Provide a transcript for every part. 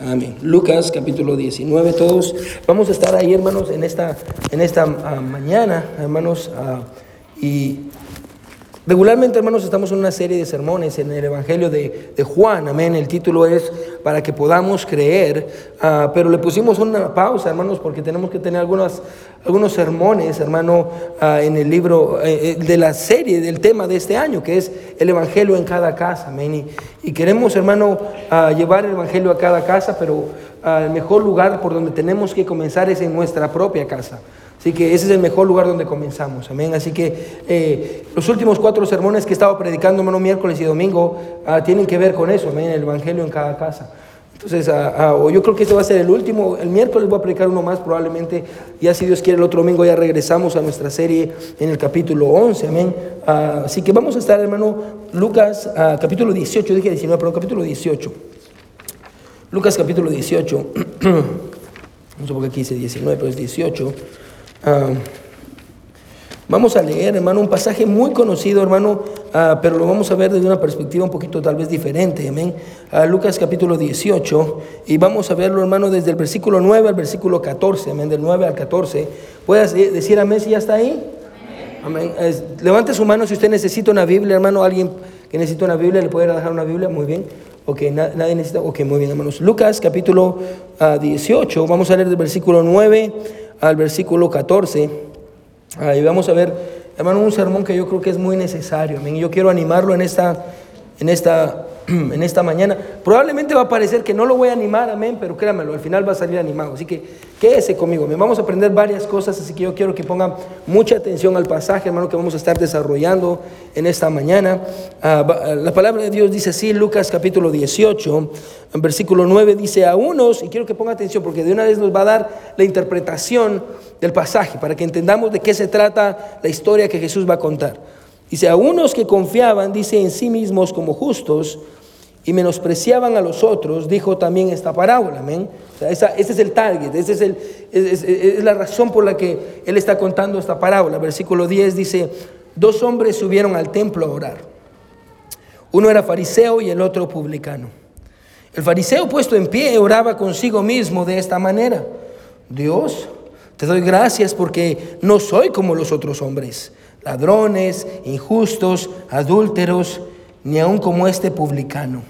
Amén. Lucas capítulo 19, todos vamos a estar ahí, hermanos, en esta, en esta ah, mañana, hermanos, ah, y Regularmente, hermanos, estamos en una serie de sermones en el Evangelio de, Juan, amén. El título es para que podamos creer, ah, pero le pusimos una pausa, hermanos, porque tenemos que tener algunas, algunos sermones, hermano, ah, en el libro eh, eh, de la serie, del tema de este año, que es el Evangelio en cada casa, amén. Y, queremos, hermano, ah, llevar el Evangelio a cada casa, pero el mejor lugar por donde tenemos que comenzar es en nuestra propia casa. Así que ese es el mejor lugar donde comenzamos. Amén. Así que eh, los últimos cuatro sermones que he estado predicando, hermano, miércoles y domingo, ah, tienen que ver con eso. Amén. El Evangelio en cada casa. Entonces, ah, ah, yo creo que este va a ser el último. El miércoles voy a predicar uno más, probablemente. Ya, si Dios quiere, el otro domingo ya regresamos a nuestra serie en el capítulo 11. Amén. así que vamos a estar, hermano, Lucas, capítulo 18. Dije 19, pero capítulo 18. Lucas, capítulo 18. no sé por qué aquí dice 19, pero es 18. Ah, vamos a leer, hermano, un pasaje muy conocido, hermano, ah, pero lo vamos a ver desde una perspectiva un poquito tal vez diferente, amén. Ah, Lucas capítulo 18, y vamos a verlo, hermano, desde el versículo 9 al versículo 14, amén, del 9 al 14. ¿Puedes decir amén si ya está ahí? Amén. levante su mano si usted necesita una Biblia, hermano, alguien que necesita una Biblia, le puede dejar una Biblia, muy bien. Ok, nadie necesita, ok, muy bien, hermanos. Lucas capítulo 18, vamos a leer del versículo 9 al versículo 14. Ahí vamos a ver, hermano, un sermón que yo creo que es muy necesario. Yo quiero animarlo en esta, en esta en esta mañana. Probablemente va a parecer que no lo voy a animar, amén, pero créanmelo, al final va a salir animado. Así que quédese conmigo. Vamos a aprender varias cosas, así que yo quiero que pongan mucha atención al pasaje, hermano, que vamos a estar desarrollando en esta mañana. Ah, la palabra de Dios dice así, Lucas capítulo 18, en versículo 9 dice a unos, y quiero que ponga atención porque de una vez nos va a dar la interpretación del pasaje, para que entendamos de qué se trata la historia que Jesús va a contar. Dice, a unos que confiaban, dice, en sí mismos como justos y menospreciaban a los otros, dijo también esta parábola. Amén. ese es el target, esa es, el, es, la razón por la que él está contando esta parábola. Versículo 10 dice, dos hombres subieron al templo a orar. Uno era fariseo y el otro publicano. El fariseo puesto en pie oraba consigo mismo de esta manera. Dios, te doy gracias porque no soy como los otros hombres ladrones, injustos, adúlteros, ni aun como este publicano.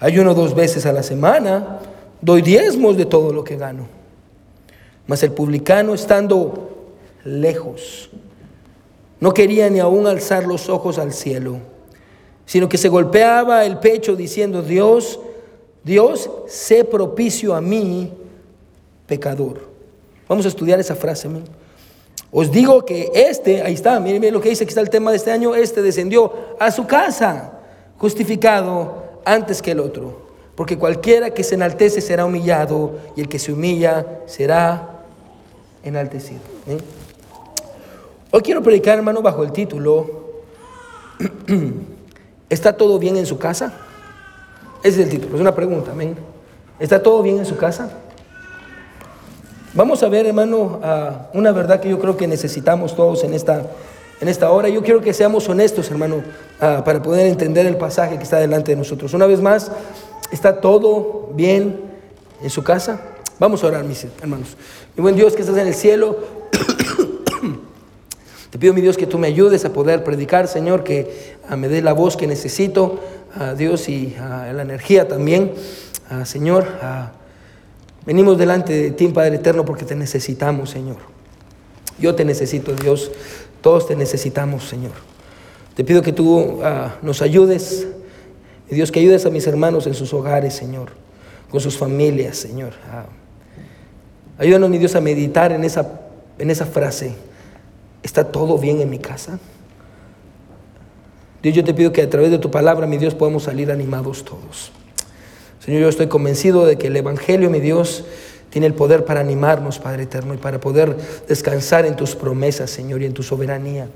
Ayuno dos veces a la semana, doy diezmos de todo lo que gano. Mas el publicano, estando lejos, no quería ni aún alzar los ojos al cielo, sino que se golpeaba el pecho diciendo, Dios, Dios, sé propicio a mí, pecador. Vamos a estudiar esa frase. Os digo que este, ahí está, miren, lo que dice, que está el tema de este año, este descendió a su casa justificado antes que el otro. Porque cualquiera que se enaltece será humillado y el que se humilla será enaltecido. Hoy quiero predicar, hermano, bajo el título, ¿está todo bien en su casa? Ese es el título, es una pregunta. ¿Está todo bien en su casa? Vamos a ver, hermano, una verdad que yo creo que necesitamos todos en esta, en esta hora. Yo quiero que seamos honestos, hermano, para poder entender el pasaje que está delante de nosotros. Una vez más, ¿está todo bien en su casa? Vamos a orar, mis hermanos. Mi buen Dios que estás en el cielo, te pido, mi Dios, que tú me ayudes a poder predicar, Señor, que me dé la voz que necesito, a Dios, y la energía también, Señor. Venimos delante de ti, Padre Eterno, porque te necesitamos, Señor. Yo te necesito, Dios. Todos te necesitamos, Señor. Te pido que tú ah, nos ayudes, Dios, que ayudes a mis hermanos en sus hogares, Señor, con sus familias, Señor. Ah, ayúdanos, mi Dios, a meditar en esa, en esa frase. ¿Está todo bien en mi casa? Dios, yo te pido que a través de tu palabra, mi Dios, podamos salir animados todos. Señor, yo estoy convencido de que el Evangelio, mi Dios, tiene el poder para animarnos, Padre eterno, y para poder descansar en tus promesas, Señor, y en tu soberanía.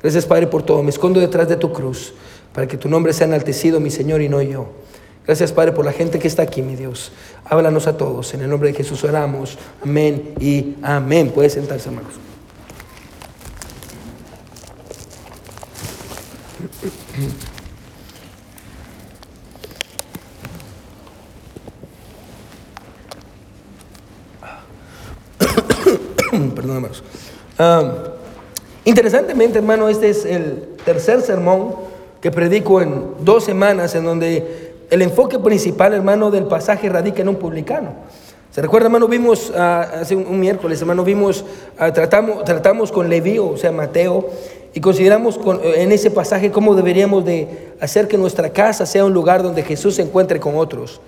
Gracias, Padre, por todo. Me escondo detrás de tu cruz para que tu nombre sea enaltecido, mi Señor, y no yo. Gracias, Padre, por la gente que está aquí, mi Dios. Háblanos a todos. En el nombre de Jesús oramos. Amén y amén. Puede sentarse, hermanos. Perdón, hermanos. Interesantemente, hermano, este es el tercer sermón que predico en dos semanas, en donde el enfoque principal, hermano, del pasaje radica en un publicano. ¿Se recuerda, hermano? Vimos ah, hace un, miércoles, hermano, vimos, ah, tratamos, tratamos con Leví, o sea, Mateo, y consideramos en ese pasaje cómo deberíamos de hacer que nuestra casa sea un lugar donde Jesús se encuentre con otros.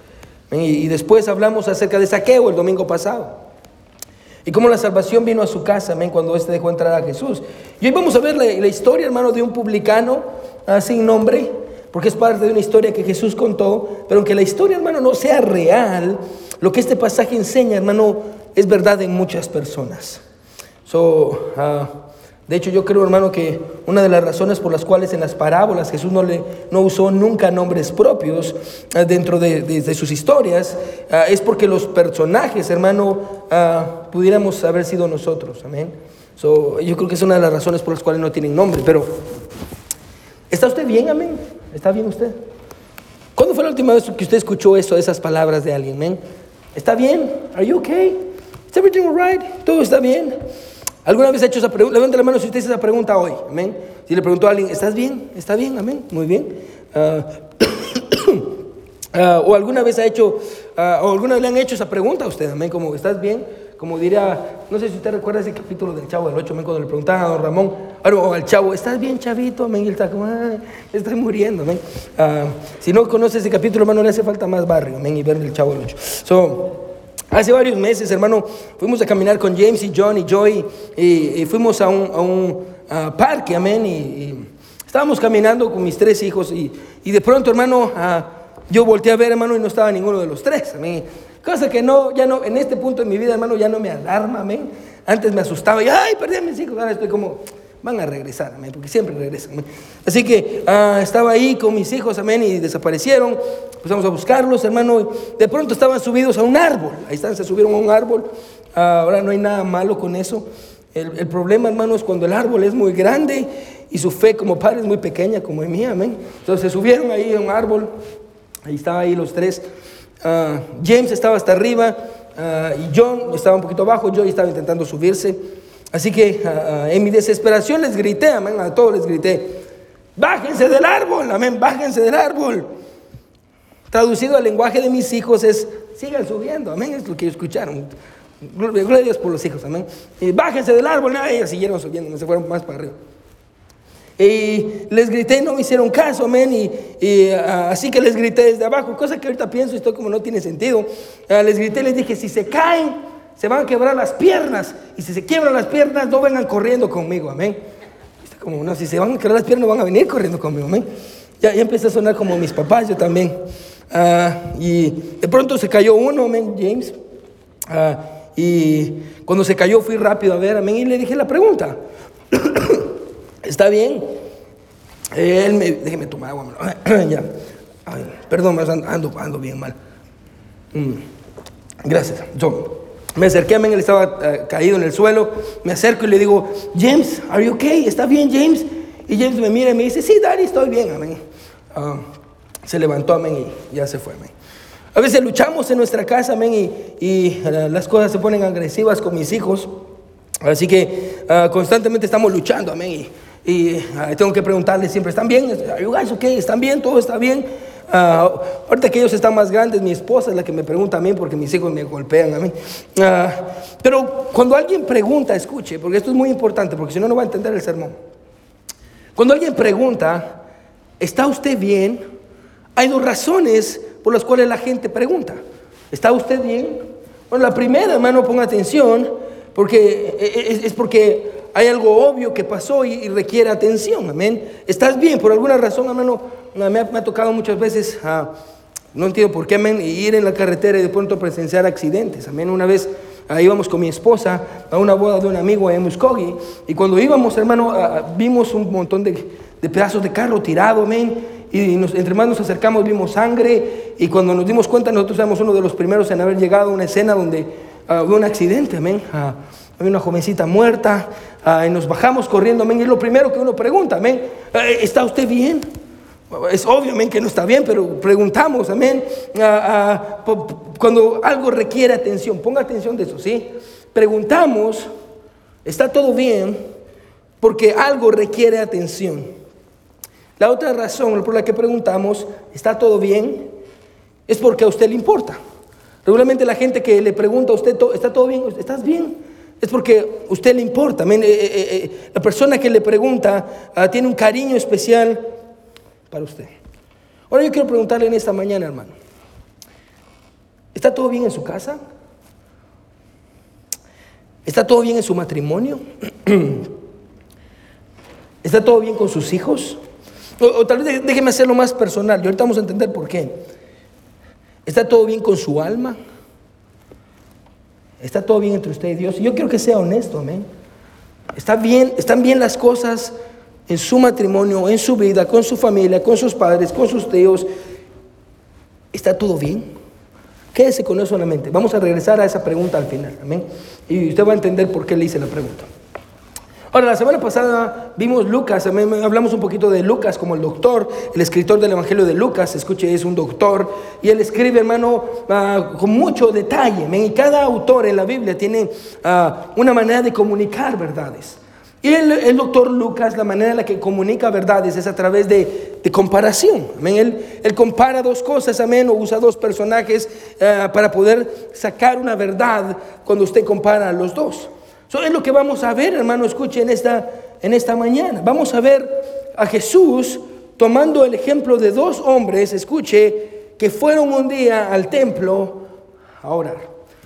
Y, después hablamos acerca de saqueo el domingo pasado. Y cómo la salvación vino a su casa, amén, cuando éste dejó entrar a Jesús. Y hoy vamos a ver la, la historia, hermano, de un publicano ah, sin nombre, porque es parte de una historia que Jesús contó, pero aunque la historia, hermano, no sea real, lo que este pasaje enseña, hermano, es verdad en muchas personas. So, uh, de hecho, yo creo, hermano, que una de las razones por las cuales en las parábolas Jesús no, le, no usó nunca nombres propios eh, dentro de, sus historias eh, es porque los personajes, hermano, eh, pudiéramos haber sido nosotros. Amén. yo creo que es una de las razones por las cuales no tienen nombre. Pero, ¿está usted bien, amén? ¿Está bien usted? ¿Cuándo fue la última vez que usted escuchó eso, esas palabras de alguien, amén? ¿Está bien? ¿Are you okay? ¿Is everything alright? ¿Todo está bien? ¿Alguna vez ha hecho esa pregunta? Levante la mano si usted hace esa pregunta hoy. Amén. Si le preguntó a alguien, ¿estás bien? ¿Está bien? Amén. Muy bien. Ah, ah, o alguna vez ha hecho, ah, o alguna vez le han hecho esa pregunta a usted. Amén. Como, ¿estás bien? Como diría, no sé si usted recuerda ese capítulo del Chavo del 8, amén, cuando le preguntaban a don Ramón, o al Chavo, ¿estás bien, chavito? Amén. Y él está como, Ay, estoy muriendo. Amén. si no conoce ese capítulo, hermano, le hace falta más barrio. Amén. Y ver el Chavo del 8. So, Hace varios meses, hermano, fuimos a caminar con James y John y Joy y, fuimos a un, parque, amén, y, estábamos caminando con mis tres hijos y, de pronto, hermano, yo volteé a ver, hermano, y no estaba ninguno de los tres, amén. Cosa que no, ya no, en este punto de mi vida, hermano, ya no me alarma, amén. Antes me asustaba y, ay, perdí a mis hijos, ahora estoy como, van a regresar, amén, porque siempre regresan. Así que ah, estaba ahí con mis hijos, amén, y desaparecieron. Empezamos a buscarlos, hermano. De pronto estaban subidos a un árbol. Ahí están, se subieron a un árbol. Ah, ahora no hay nada malo con eso. El, el, problema, hermano, es cuando el árbol es muy grande y su fe como padre es muy pequeña, como es mía, amén. Entonces se subieron ahí a un árbol. Ahí estaban ahí los tres. Ah, James estaba hasta arriba y John estaba un poquito abajo. Yo estaba intentando subirse. Así que ah, en mi desesperación les grité, amén, a todos les grité, bájense del árbol, amén, bájense del árbol. Traducido al lenguaje de mis hijos es, sigan subiendo, amén, es lo que escucharon. Gloria a Dios por los hijos, amén. Y bájense del árbol, y ellos siguieron subiendo, no se fueron más para arriba. Y les grité, no me hicieron caso, amén. Y, ah, así que les grité desde abajo, cosa que ahorita pienso, esto como no tiene sentido. les grité, les dije, si se caen, se van a quebrar las piernas. Y si se quiebran las piernas, no vengan corriendo conmigo, amén. Como, no, si se van a quebrar las piernas, van a venir corriendo conmigo, amén. Ya, ya empecé a sonar como mis papás, yo también. Ah, y de pronto se cayó uno, amén, James. Ah, y cuando se cayó fui rápido a ver, amén, y le dije la pregunta. ¿Está bien? Él me, déjeme tomar agua, ya. perdón, ando, ando bien mal. Mm. Gracias, John. Me acerqué a él, estaba eh, caído en el suelo. Me acerco y le digo, James, ¿are you okay? ¿Está bien, James? Y James me mira y me dice, sí, Daddy, estoy bien, amén. Ah, se levantó, amén, y ya se fue, amén. A veces luchamos en nuestra casa, amén, y, eh, las cosas se ponen agresivas con mis hijos. Así que ah, constantemente estamos luchando, amén. Y, ah, tengo que preguntarles siempre, ¿están bien? ¿Are you guys okay? ¿Están bien? ¿Todo está bien? Uh, ahorita que ellos están más grandes, mi esposa es la que me pregunta a mí porque mis hijos me golpean a mí. Uh, pero cuando alguien pregunta, escuche, porque esto es muy importante, porque si no, no va a entender el sermón. Cuando alguien pregunta, ¿está usted bien? Hay dos razones por las cuales la gente pregunta. ¿Está usted bien? Bueno, la primera, hermano, ponga atención, porque es, es porque hay algo obvio que pasó y, requiere atención, amén. ¿Estás bien? Por alguna razón, hermano, me ha, tocado muchas veces, ah, no entiendo por qué, amén, ir en la carretera y de pronto presenciar accidentes. Amén, una vez ah, íbamos con mi esposa a una boda de un amigo en Muskogee y cuando íbamos, hermano, ah, vimos un montón de, pedazos de carro tirado, amén. Y entre más nos acercamos vimos sangre y cuando nos dimos cuenta nosotros éramos uno de los primeros en haber llegado a una escena donde hubo un accidente, amén. Había una jovencita muerta y nos bajamos corriendo, amén. Y lo primero que uno pregunta, amén. Eh, ¿Está usted bien? Es obviamente que no está bien, pero preguntamos, amén. cuando algo requiere atención, ponga atención de eso, ¿sí? Preguntamos Está todo bien porque algo requiere atención. La otra razón por la que preguntamos, ¿está todo bien? Es porque a usted le importa. Regularmente la gente que le pregunta a usted, ¿está todo bien? ¿Estás bien? Es porque a usted le importa. Eh, eh, eh, la persona que le pregunta ah, tiene un cariño especial para usted. Ahora yo quiero preguntarle en esta mañana, hermano. ¿Está todo bien en su casa? ¿Está todo bien en su matrimonio? ¿Está todo bien con sus hijos? O, tal vez déjeme hacerlo más personal y ahorita vamos a entender por qué. ¿Está todo bien con su alma? ¿Está todo bien entre usted y Dios? Yo quiero que sea honesto, amén. ¿Está bien, ¿Están bien las cosas en su matrimonio, en su vida, con su familia, con sus padres, con sus tíos? ¿Está todo bien? Quédese con eso en la mente. Vamos a regresar a esa pregunta al final, amén. Y usted va a entender por qué le hice la pregunta. Ahora, la semana pasada vimos Lucas, hablamos un poquito de Lucas como el doctor, el escritor del Evangelio de Lucas, escuche, es un doctor, y él escribe, hermano, ah, con mucho detalle. Y cada autor en la Biblia tiene ah, una manera de comunicar verdades. Y el, doctor Lucas, la manera en la que comunica verdades es a través de, comparación. Él, él, compara dos cosas, amén, o usa dos personajes ah, para poder sacar una verdad cuando usted compara los dos. Eso es lo que vamos a ver, hermano, escuche en esta, en esta mañana. Vamos a ver a Jesús tomando el ejemplo de dos hombres, escuche, que fueron un día al templo a orar.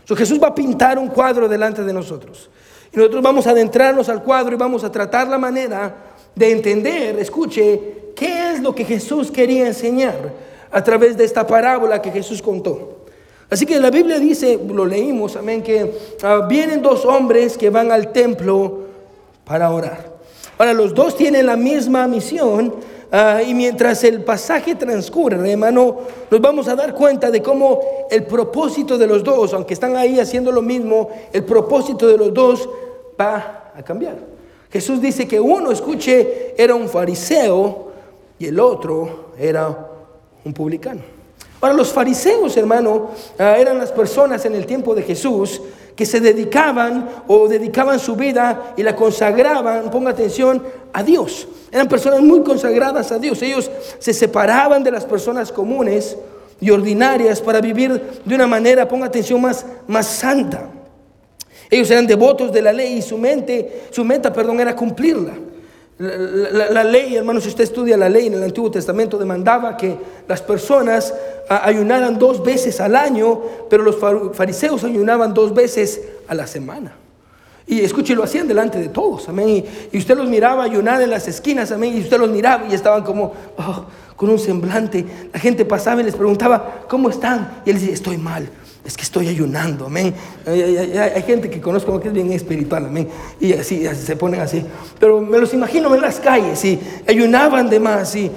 Jesús va a pintar un cuadro delante de nosotros. Y nosotros vamos a adentrarnos al cuadro y vamos a tratar la manera de entender, escuche, qué es lo que Jesús quería enseñar a través de esta parábola que Jesús contó. Así que la Biblia dice, lo leímos, amén, que ah, vienen dos hombres que van al templo para orar. Ahora, los dos tienen la misma misión ah, y mientras el pasaje transcurre, hermano, nos vamos a dar cuenta de cómo el propósito de los dos, aunque están ahí haciendo lo mismo, el propósito de los dos va a cambiar. Jesús dice que uno, escuche, era un fariseo y el otro era un publicano. Para los fariseos, hermano, ah, eran las personas en el tiempo de Jesús que se dedicaban o dedicaban su vida y la consagraban, ponga atención, a Dios. Eran personas muy consagradas a Dios. Ellos se separaban de las personas comunes y ordinarias para vivir de una manera, ponga atención, más, más santa. Ellos eran devotos de la ley y su mente, su meta, perdón, era cumplirla. La, ley, hermanos, si usted estudia la ley en el Antiguo Testamento, demandaba que las personas ayunaran dos veces al año, pero los fariseos ayunaban dos veces a la semana. Y escuche, lo hacían delante de todos, amén. Y, usted los miraba ayunar en las esquinas, amén. Y usted los miraba y estaban como oh, con un semblante. La gente pasaba y les preguntaba, ¿cómo están? Y él decía, estoy mal es que estoy ayunando, amén. Hay, gente que conozco que es bien espiritual, amén. Y así, se ponen así. Pero me los imagino en las calles y ayunaban de más y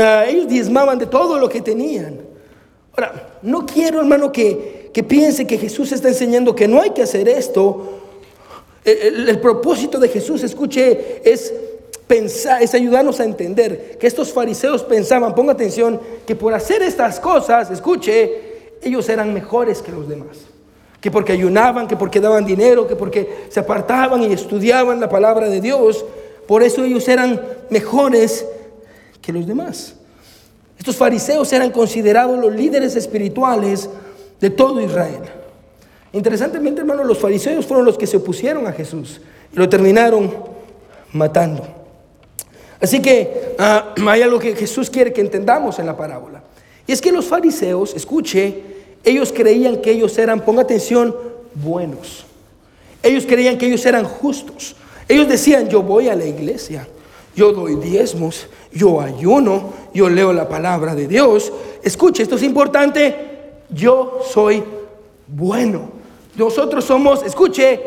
ah, ellos diezmaban de todo lo que tenían. Ahora, no quiero, hermano, que, que piense que Jesús está enseñando que no hay que hacer esto. El, el propósito de Jesús, escuche, es pensar, es ayudarnos a entender que estos fariseos pensaban, ponga atención, que por hacer estas cosas, escuche, ellos eran mejores que los demás. Que porque ayunaban, que porque daban dinero, que porque se apartaban y estudiaban la palabra de Dios, por eso ellos eran mejores que los demás. Estos fariseos eran considerados los líderes espirituales de todo Israel. Interesantemente, hermano, los fariseos fueron los que se opusieron a Jesús y lo terminaron matando. Así que ah, hay algo que Jesús quiere que entendamos en la parábola. Y es que los fariseos, escuche, ellos creían que ellos eran, ponga atención, buenos. Ellos creían que ellos eran justos. Ellos decían, yo voy a la iglesia, yo doy diezmos, yo ayuno, yo leo la palabra de Dios. Escuche, esto es importante, yo soy bueno. Nosotros somos, escuche,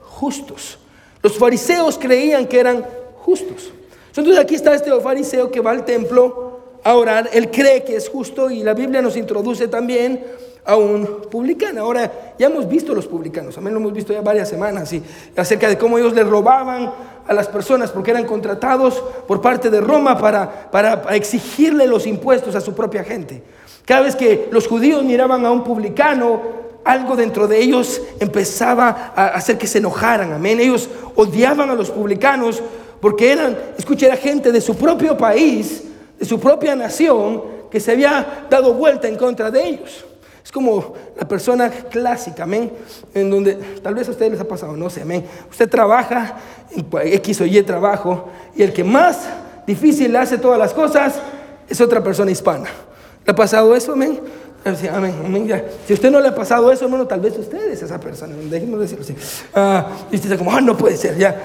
justos. Los fariseos creían que eran justos. Entonces aquí está este fariseo que va al templo a orar, él cree que es justo y la Biblia nos introduce también a un publicano. Ahora, ya hemos visto los publicanos, también lo hemos visto ya varias semanas, acerca de cómo ellos le robaban a las personas porque eran contratados por parte de Roma para, para exigirle los impuestos a su propia gente. Cada vez que los judíos miraban a un publicano, algo dentro de ellos empezaba a hacer que se enojaran, amén. Ellos odiaban a los publicanos porque eran, escucha, era gente de su propio país, de su propia nación, que se había dado vuelta en contra de ellos. Es como la persona clásica, amén, en donde tal vez a ustedes les ha pasado, no sé, amén. Usted trabaja en X o Y trabajo y el que más difícil le hace todas las cosas es otra persona hispana. ¿Le ha pasado eso, amén? Amén, Si usted no le ha pasado eso, hermano, tal vez usted es esa persona. Déjenme decirlo así. Ah, y usted dice como, ah, no puede ser, ya.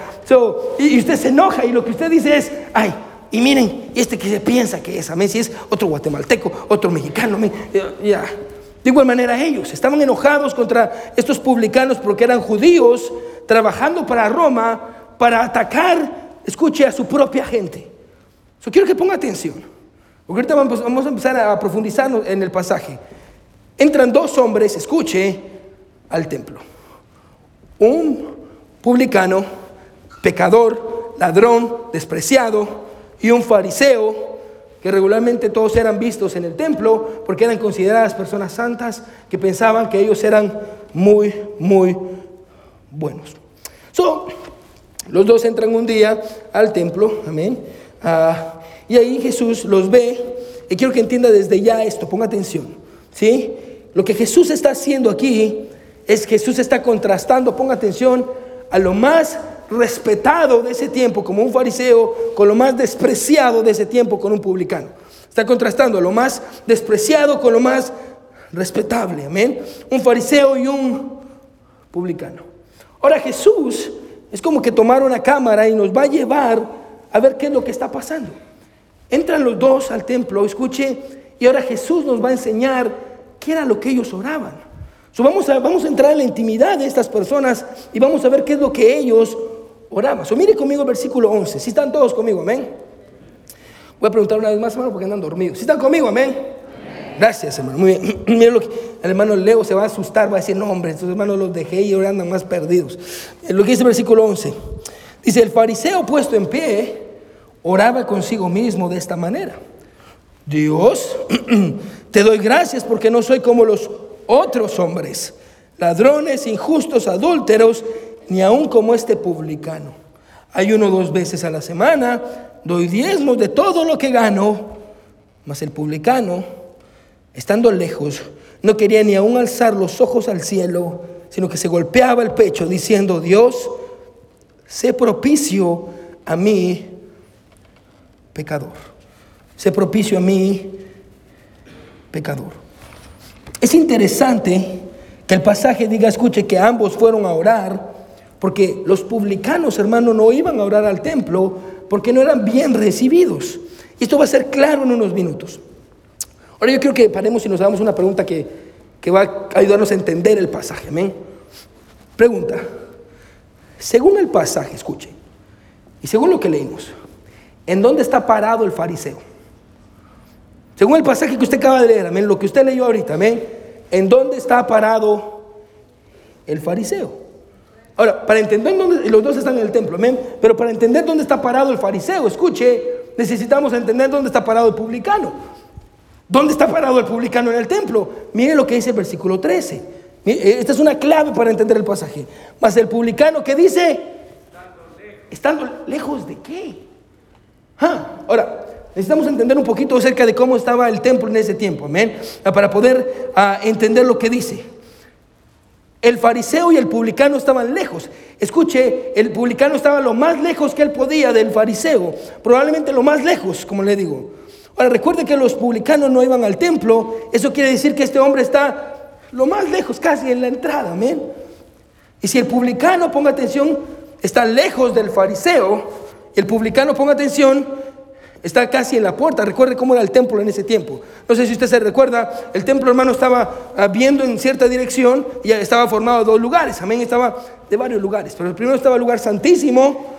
y, usted se enoja y lo que usted dice es, ay, y miren, este que se piensa que es, amén, si es otro guatemalteco, otro mexicano, ya. De igual manera ellos estaban enojados contra estos publicanos porque eran judíos trabajando para Roma para atacar, escuche, a su propia gente. Yo quiero que ponga atención. Porque ahorita vamos, a empezar a profundizar en el pasaje. Entran dos hombres, escuche, al templo. Un publicano, pecador, ladrón, despreciado, y un fariseo, que regularmente todos eran vistos en el templo porque eran consideradas personas santas que pensaban que ellos eran muy, muy buenos. So, los dos entran un día al templo, amén. Ah, y ahí Jesús los ve. Y quiero que entienda desde ya esto, ponga atención. ¿sí? Lo que Jesús está haciendo aquí es Jesús está contrastando, ponga atención, a lo más respetado de ese tiempo como un fariseo con lo más despreciado de ese tiempo con un publicano. Está contrastando lo más despreciado con lo más respetable. Amén. Un fariseo y un publicano. Ahora Jesús es como que tomar una cámara y nos va a llevar a ver qué es lo que está pasando. Entran los dos al templo, escuche, y ahora Jesús nos va a enseñar qué era lo que ellos oraban. vamos, a, vamos a entrar en la intimidad de estas personas y vamos a ver qué es lo que ellos oraban. So, mire conmigo el versículo 11. Si están todos conmigo, amén. Voy a preguntar una vez más, hermano, porque andan dormidos. Si están conmigo, amén. Gracias, hermano. Muy bien. Mire lo que el hermano Leo se va a asustar, va a decir, no, hombre, estos hermanos los dejé y ahora andan más perdidos. Lo que dice el versículo 11. Dice, el fariseo puesto en pie oraba consigo mismo de esta manera. Dios, te doy gracias porque no soy como los otros hombres, ladrones, injustos, adúlteros, ni aun como este publicano. Hay uno dos veces a la semana, doy diezmos de todo lo que gano, mas el publicano, estando lejos, no quería ni aun alzar los ojos al cielo, sino que se golpeaba el pecho diciendo, Dios, sé propicio a mí, pecador. Sé propicio a mí, pecador. Es interesante que el pasaje diga, escuche, que ambos fueron a orar, porque los publicanos, hermano, no iban a orar al templo porque no eran bien recibidos. Y esto va a ser claro en unos minutos. Ahora yo quiero que paremos y nos hagamos una pregunta que, que va a ayudarnos a entender el pasaje. Amén. Pregunta. Según el pasaje, escuche, y según lo que leímos, ¿En dónde está parado el fariseo? Según el pasaje que usted acaba de leer, amén, lo que usted leyó ahorita, amén, ¿en dónde está parado el fariseo? Ahora, para entender dónde, los dos están en el templo, amén, pero para entender dónde está parado el fariseo, escuche, necesitamos entender dónde está parado el publicano. ¿Dónde está parado el publicano en el templo? Mire lo que dice el versículo 13. Esta es una clave para entender el pasaje. Mas el publicano que dice, estando lejos de qué? Ah, ahora, necesitamos entender un poquito acerca de cómo estaba el templo en ese tiempo, amén, para poder ah, entender lo que dice. El fariseo y el publicano estaban lejos. Escuche, el publicano estaba lo más lejos que él podía del fariseo, probablemente lo más lejos, como le digo. Ahora, recuerde que los publicanos no iban al templo, eso quiere decir que este hombre está lo más lejos, casi en la entrada, amén. Y si el publicano, ponga atención, está lejos del fariseo, el publicano, ponga atención, está casi en la puerta. Recuerde cómo era el templo en ese tiempo. No sé si usted se recuerda, el templo hermano estaba ah, viendo en cierta dirección y estaba formado de dos lugares. Amén, estaba de varios lugares. Pero el primero estaba el lugar santísimo.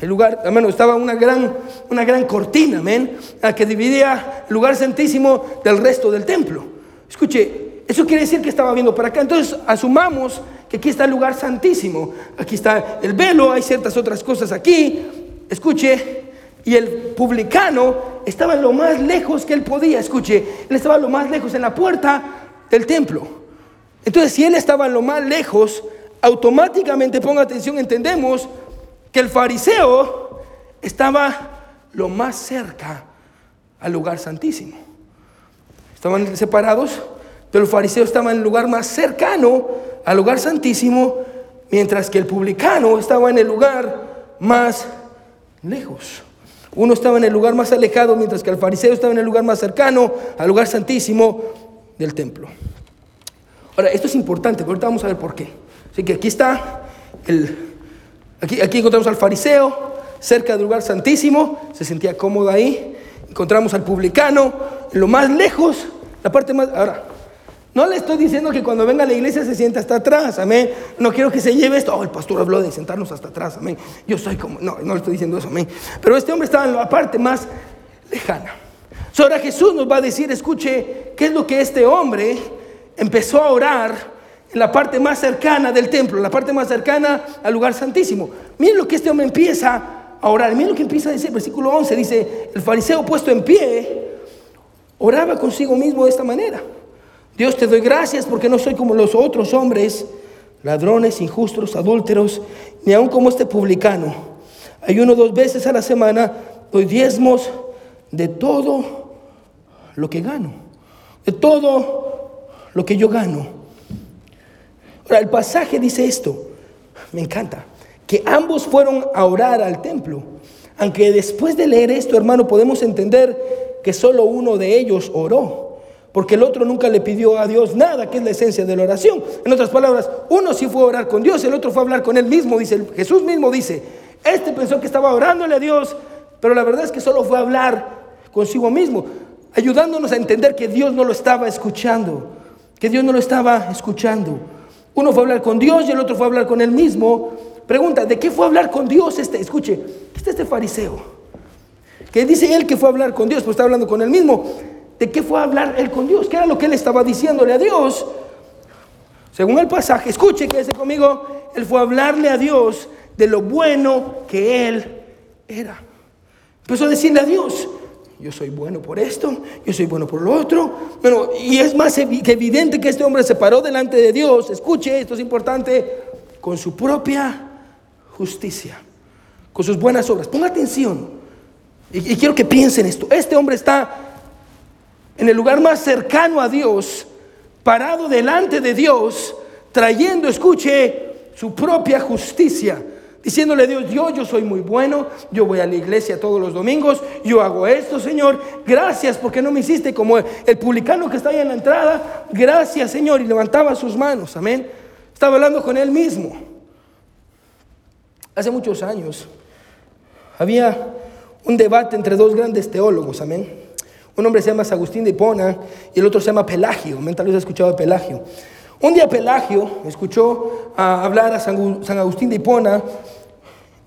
El lugar, hermano, estaba una gran, una gran cortina, amén, que dividía el lugar santísimo del resto del templo. Escuche, eso quiere decir que estaba viendo para acá. Entonces, asumamos que aquí está el lugar santísimo. Aquí está el velo, hay ciertas otras cosas aquí escuche, y el publicano estaba lo más lejos que él podía, escuche, él estaba lo más lejos en la puerta del templo. Entonces, si él estaba lo más lejos, automáticamente, ponga atención, entendemos que el fariseo estaba lo más cerca al lugar santísimo. Estaban separados, pero el fariseo estaba en el lugar más cercano al lugar santísimo, mientras que el publicano estaba en el lugar más lejos. Uno estaba en el lugar más alejado, mientras que el fariseo estaba en el lugar más cercano al lugar santísimo del templo. Ahora, esto es importante, pero ahorita vamos a ver por qué. Así que aquí está, el, aquí, aquí encontramos al fariseo cerca del lugar santísimo, se sentía cómodo ahí. Encontramos al publicano en lo más lejos, la parte más... Ahora, no le estoy diciendo que cuando venga a la iglesia se sienta hasta atrás, amén. No quiero que se lleve esto. Oh, el pastor habló de sentarnos hasta atrás, amén. Yo soy como, no, no le estoy diciendo eso, amén. Pero este hombre estaba en la parte más lejana. Ahora Jesús nos va a decir, escuche, ¿qué es lo que este hombre empezó a orar en la parte más cercana del templo, en la parte más cercana al lugar santísimo? Miren lo que este hombre empieza a orar. Miren lo que empieza a decir, versículo 11, dice, el fariseo puesto en pie, oraba consigo mismo de esta manera. Dios te doy gracias porque no soy como los otros hombres, ladrones, injustos, adúlteros, ni aun como este publicano. Hay uno dos veces a la semana, doy diezmos de todo lo que gano, de todo lo que yo gano. Ahora, el pasaje dice esto, me encanta, que ambos fueron a orar al templo. Aunque después de leer esto, hermano, podemos entender que solo uno de ellos oró porque el otro nunca le pidió a Dios nada, que es la esencia de la oración. En otras palabras, uno sí fue a orar con Dios, el otro fue a hablar con él mismo, dice Jesús mismo dice, este pensó que estaba orándole a Dios, pero la verdad es que solo fue a hablar consigo mismo, ayudándonos a entender que Dios no lo estaba escuchando, que Dios no lo estaba escuchando. Uno fue a hablar con Dios y el otro fue a hablar con él mismo. Pregunta, ¿de qué fue a hablar con Dios este? Escuche, este este fariseo. Que dice él que fue a hablar con Dios, pues está hablando con él mismo. ¿De qué fue a hablar él con Dios? ¿Qué era lo que él estaba diciéndole a Dios? Según el pasaje, escuche que ese conmigo, él fue a hablarle a Dios de lo bueno que él era. Empezó a decirle a Dios, yo soy bueno por esto, yo soy bueno por lo otro. Bueno, y es más que evidente que este hombre se paró delante de Dios, escuche, esto es importante, con su propia justicia, con sus buenas obras. Ponga atención, y, y quiero que piensen esto. Este hombre está en el lugar más cercano a Dios, parado delante de Dios, trayendo, escuche, su propia justicia, diciéndole a Dios, yo, yo soy muy bueno, yo voy a la iglesia todos los domingos, yo hago esto, Señor, gracias porque no me hiciste como el publicano que está ahí en la entrada, gracias, Señor, y levantaba sus manos, amén. Estaba hablando con él mismo. Hace muchos años había un debate entre dos grandes teólogos, amén. Un hombre se llama Agustín de Hipona y el otro se llama Pelagio. Tal vez ha escuchado de Pelagio. Un día Pelagio escuchó hablar a San Agustín de Hipona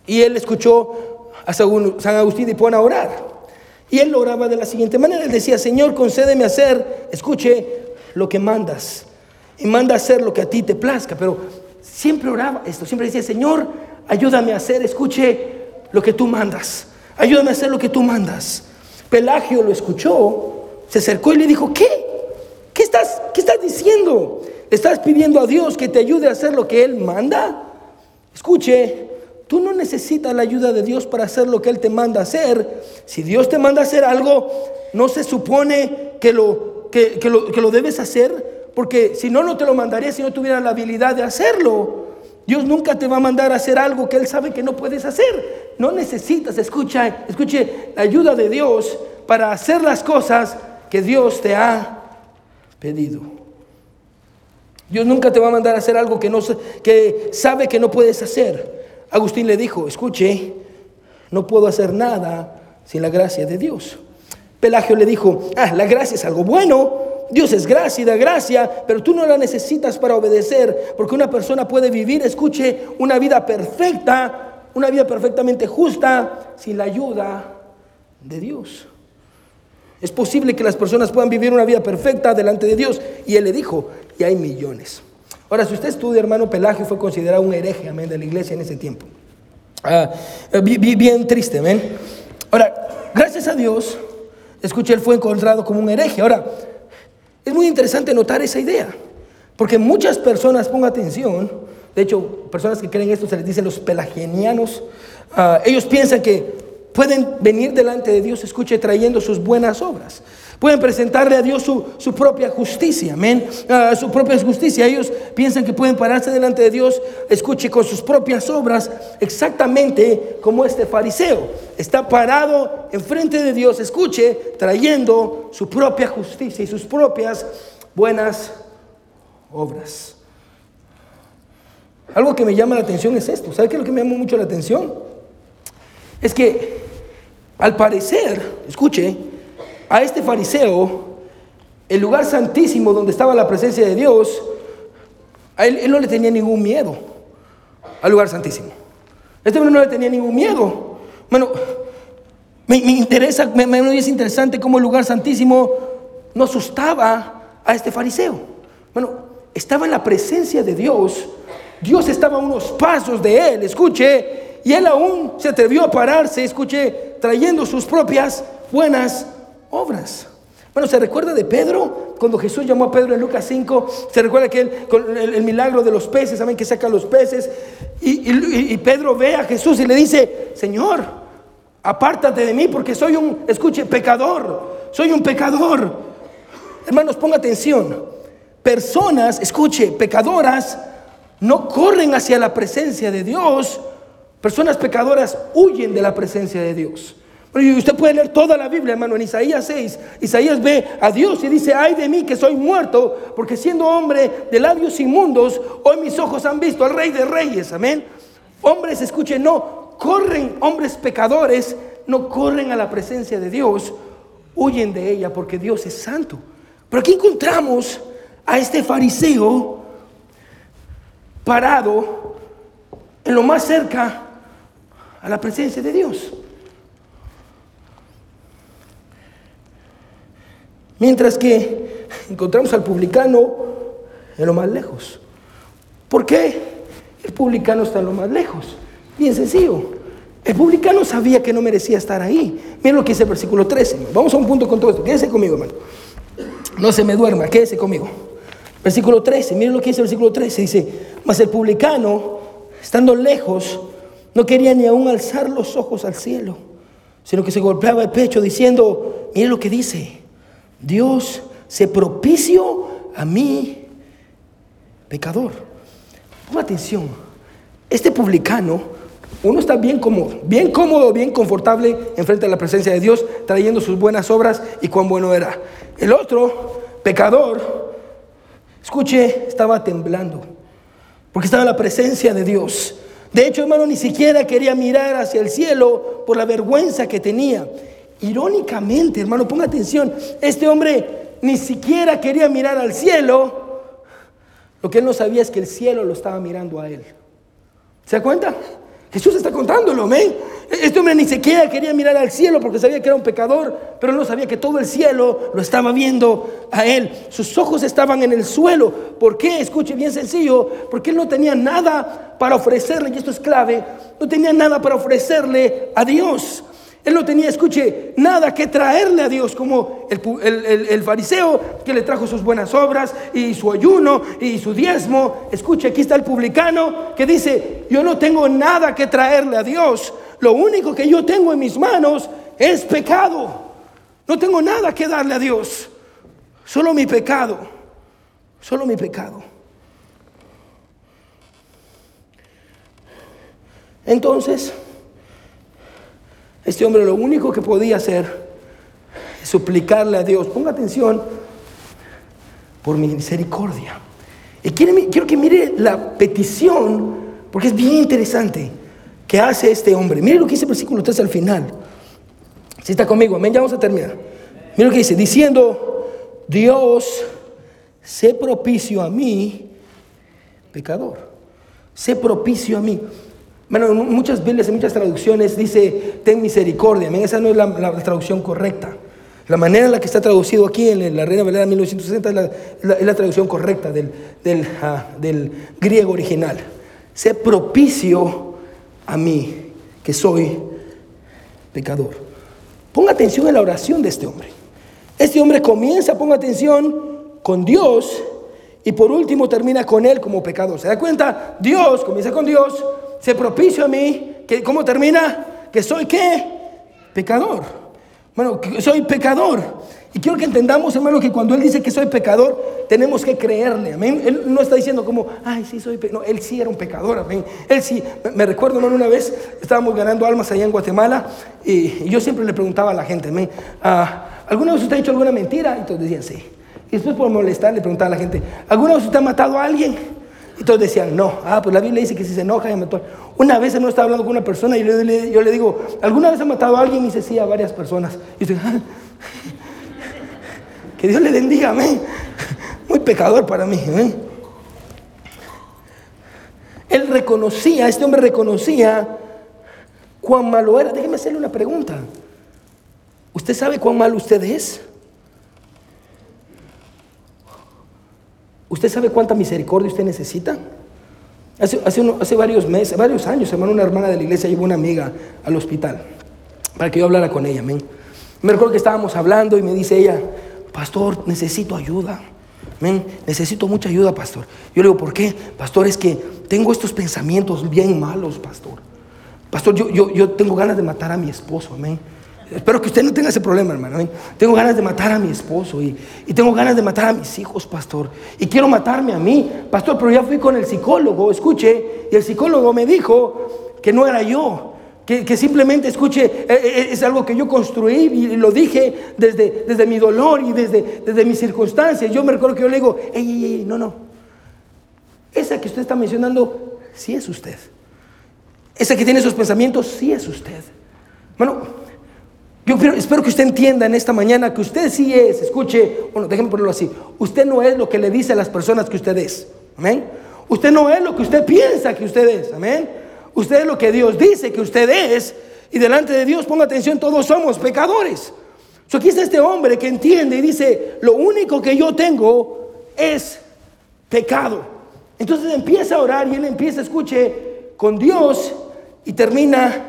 y él escuchó a San Agustín de Hipona orar. Y él oraba de la siguiente manera. Él decía, Señor, concédeme hacer, escuche, lo que mandas. Y manda hacer lo que a ti te plazca. Pero siempre oraba esto, siempre decía, Señor, ayúdame a hacer, escuche, lo que tú mandas. Ayúdame a hacer lo que tú mandas. Pelagio lo escuchó, se acercó y le dijo, ¿qué? ¿Qué estás, qué estás diciendo? ¿Estás pidiendo a Dios que te ayude a hacer lo que Él manda? Escuche, tú no necesitas la ayuda de Dios para hacer lo que Él te manda hacer. Si Dios te manda hacer algo, no se supone que lo, que, lo, que lo debes hacer, porque si no, no te lo mandaría si no tuviera la habilidad de hacerlo. Dios nunca te va a mandar a hacer algo que Él sabe que no puedes hacer. No necesitas, escucha, escuche la ayuda de Dios para hacer las cosas que Dios te ha pedido. Dios nunca te va a mandar a hacer algo que, no, que sabe que no puedes hacer. Agustín le dijo, escuche, no puedo hacer nada sin la gracia de Dios. Pelagio le dijo, ah, la gracia es algo bueno, Dios es gracia y da gracia, pero tú no la necesitas para obedecer, porque una persona puede vivir, escuche, una vida perfecta, una vida perfectamente justa, sin la ayuda de Dios. Es posible que las personas puedan vivir una vida perfecta delante de Dios. Y él le dijo, y hay millones. Ahora, si usted estudia, hermano Pelagio fue considerado un hereje, amén, de la iglesia en ese tiempo. Ah, eh, bien, bien triste, amén. Ahora, gracias a Dios, escuche, él fue encontrado como un hereje. Ahora, es muy interesante notar esa idea. Porque muchas personas, ponga atención, de hecho, personas que creen esto se les dicen los pelagenianos, ah, ellos piensan que pueden venir delante de Dios, escuche, trayendo sus buenas obras. Pueden presentarle a Dios su, propia justicia, amén. Ah, su propia justicia. Ellos piensan que pueden pararse delante de Dios, escuche, con sus propias obras, exactamente como este fariseo. Está parado enfrente de Dios, escuche, trayendo su propia justicia y sus propias buenas obras. Algo que me llama la atención es esto. ¿Sabe qué es lo que me llama mucho la atención? Es que al parecer, escuche, a este fariseo, el lugar santísimo donde estaba la presencia de Dios, a él, no le tenía ningún miedo al lugar santísimo. Este hombre no le tenía ningún miedo. Bueno, me, interesa, me, me, es interesante cómo el lugar santísimo no asustaba a este fariseo. Bueno, estaba en la presencia de Dios. Dios estaba a unos pasos de él. Escuche, y él aún se atrevió a pararse, escuché, trayendo sus propias buenas obras. Bueno, ¿se recuerda de Pedro? Cuando Jesús llamó a Pedro en Lucas 5, se recuerda que él, con el, milagro de los peces, saben que saca los peces, y, y, Pedro ve a Jesús y le dice, Señor, apártate de mí porque soy un, escuche, pecador, soy un pecador. Hermanos, ponga atención, personas, escuche, pecadoras, no corren hacia la presencia de Dios Personas pecadoras huyen de la presencia de Dios. Y usted puede leer toda la Biblia, hermano, en Isaías 6. Isaías ve a Dios y dice, ay de mí que soy muerto, porque siendo hombre de labios inmundos, hoy mis ojos han visto al Rey de Reyes. Amén. Hombres, escuchen, no corren, hombres pecadores, no corren a la presencia de Dios, huyen de ella porque Dios es santo. Pero aquí encontramos a este fariseo parado en lo más cerca a la presencia de Dios. Mientras que encontramos al publicano en lo más lejos. ¿Por qué el publicano está en lo más lejos? Bien sencillo. El publicano sabía que no merecía estar ahí. Miren lo que dice el versículo 13. Vamos a un punto con todo esto. Quédese conmigo, hermano. No se me duerma, quédese conmigo. Versículo 13, miren lo que dice el versículo 13. Dice, mas el publicano, estando lejos, no quería ni aún alzar los ojos al cielo, sino que se golpeaba el pecho diciendo, mire lo que dice, Dios se propicio a mí, pecador. Ponga atención, este publicano, uno está bien cómodo, bien cómodo, bien confortable enfrente de la presencia de Dios, trayendo sus buenas obras y cuán bueno era. El otro, pecador, escuche, estaba temblando, porque estaba en la presencia de Dios. De hecho, hermano, ni siquiera quería mirar hacia el cielo por la vergüenza que tenía. Irónicamente, hermano, ponga atención, este hombre ni siquiera quería mirar al cielo. Lo que él no sabía es que el cielo lo estaba mirando a él. ¿Se da cuenta? Jesús está contándolo, amén. Este hombre ni siquiera quería mirar al cielo porque sabía que era un pecador, pero no sabía que todo el cielo lo estaba viendo a él. Sus ojos estaban en el suelo. ¿Por qué? Escuche, bien sencillo, porque él no tenía nada para ofrecerle, y esto es clave, no tenía nada para ofrecerle a Dios. Él no tenía, escuche, nada que traerle a Dios, como el, fariseo que le trajo sus buenas obras y su ayuno y su diezmo. Escuche, aquí está el publicano que dice, yo no tengo nada que traerle a Dios. Lo único que yo tengo en mis manos es pecado. No tengo nada que darle a Dios. Solo mi pecado. Solo mi pecado. Entonces, este hombre lo único que podía hacer es suplicarle a Dios, ponga atención, por mi misericordia. Y quiero, que mire la petición, porque es bien interesante, que hace este hombre. Mire lo que dice el versículo 3 al final. Si está conmigo, amén, ya vamos a terminar. Mire lo que dice, diciendo, Dios, sé propicio a mí, pecador. Sé propicio a mí. Bueno, en muchas Biblias, en muchas traducciones dice, ten misericordia. Esa no es la, traducción correcta. La manera en la que está traducido aquí en la Reina Valera 1960 es la, traducción correcta del, ah, del, griego original. Sé propicio a mí, que soy pecador. Ponga atención en la oración de este hombre. Este hombre comienza, ponga atención, con Dios y por último termina con él como pecador. ¿Se da cuenta? Dios comienza con Dios, se propicio a mí, que ¿cómo termina? Que soy qué? Pecador. Bueno, soy pecador. Y quiero que entendamos, hermano, que cuando Él dice que soy pecador, tenemos que creerle, amén. Él no está diciendo como, ay, sí, soy pecador. No, Él sí era un pecador. Él sí, me recuerdo, hermano, una vez estábamos ganando almas allá en Guatemala y, yo siempre le preguntaba a la gente, amén, ah, ¿alguna vez usted ha hecho alguna mentira? Y todos decían, sí. Y después por molestar le preguntaba a la gente, ¿alguna vez usted ha matado a alguien? Y todos decían, no. Ah, pues la Biblia dice que si se enoja, ya mató. Una vez no estaba hablando con una persona y yo le, digo, ¿alguna vez ha matado a alguien? Y dice, sí, a varias personas. Y dice, ah, que Dios le bendiga, amén. Muy pecador para mí, amén. Él reconocía, este hombre reconocía cuán malo era. Déjeme hacerle una pregunta. ¿Usted sabe cuán malo usted es? ¿Usted sabe cuánta misericordia usted necesita? Hace, hace, varios meses, varios años, hermano, una hermana de la iglesia llevó una amiga al hospital para que yo hablara con ella. Amén. Me recuerdo que estábamos hablando y me dice ella, pastor, necesito ayuda. Amén. Necesito mucha ayuda, pastor. Yo le digo, ¿por qué? Pastor, es que tengo estos pensamientos bien malos, pastor. Pastor, yo, yo, yo tengo ganas de matar a mi esposo. Amén. Espero que usted no tenga ese problema, hermano. Tengo ganas de matar a mi esposo y, tengo ganas de matar a mis hijos, pastor. Y quiero matarme a mí, pastor, pero ya fui con el psicólogo, escuche, y el psicólogo me dijo que no era yo, que, simplemente, escuche, eh, eh, es algo que yo construí y lo dije desde, desde mi dolor y desde, desde mis circunstancias. Yo me recuerdo que yo le digo, ey, ey, ey, no, no. Esa que usted está mencionando, sí es usted. Esa que tiene esos pensamientos, sí es usted. Bueno, yo espero que usted entienda en esta mañana que usted sí es, escuche, bueno, déjenme ponerlo así, usted no es lo que le dice a las personas que usted es, amén. Usted no es lo que usted piensa que usted es, amén. Usted es lo que Dios dice que usted es y delante de Dios, ponga atención, todos somos pecadores. So, aquí está este hombre que entiende y dice, lo único que yo tengo es pecado. Entonces empieza a orar y él empieza, escuche, con Dios y termina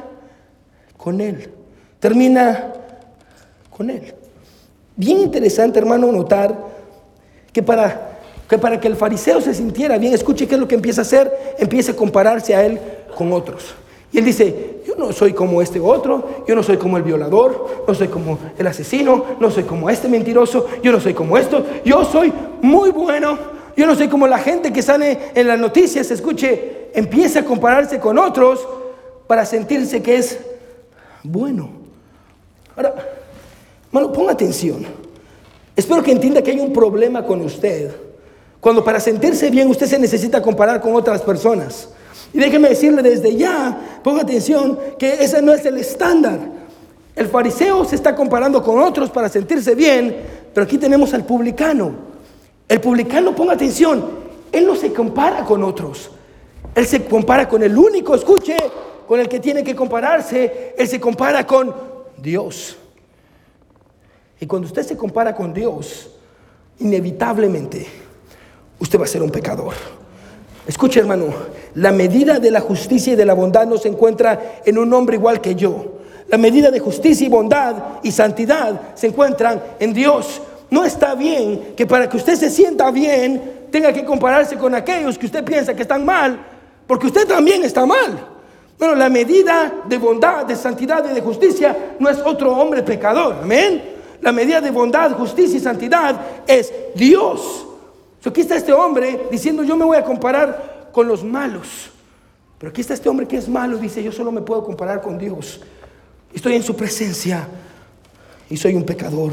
con él termina con él. Bien interesante, hermano, notar que para, que para que el fariseo se sintiera bien, escuche qué es lo que empieza a hacer, empieza a compararse a él con otros. Y él dice, yo no soy como este otro, yo no soy como el violador, no soy como el asesino, no soy como este mentiroso, yo no soy como esto, yo soy muy bueno, yo no soy como la gente que sale en las noticias, escuche, empieza a compararse con otros para sentirse que es bueno. Ahora, hermano, ponga atención. Espero que entienda que hay un problema con usted. Cuando para sentirse bien usted se necesita comparar con otras personas. Y déjeme decirle desde ya, ponga atención, que ese no es el estándar. El fariseo se está comparando con otros para sentirse bien, pero aquí tenemos al publicano. El publicano, ponga atención, él no se compara con otros. Él se compara con el único, escuche, con el que tiene que compararse. Él se compara con Dios. Y cuando usted se compara con Dios, inevitablemente usted va a ser un pecador. Escuche hermano, la medida de la justicia y de la bondad no se encuentra en un hombre igual que yo. La medida de justicia y bondad y santidad se encuentran en Dios. No está bien que para que usted se sienta bien tenga que compararse con aquellos que usted piensa que están mal, porque usted también está mal. Bueno, la medida de bondad, de santidad y de justicia no es otro hombre pecador. Amén. La medida de bondad, justicia y santidad es Dios. aquí está este hombre diciendo yo me voy a comparar con los malos. Pero aquí está este hombre que es malo, dice yo solo me puedo comparar con Dios. Estoy en su presencia y soy un pecador.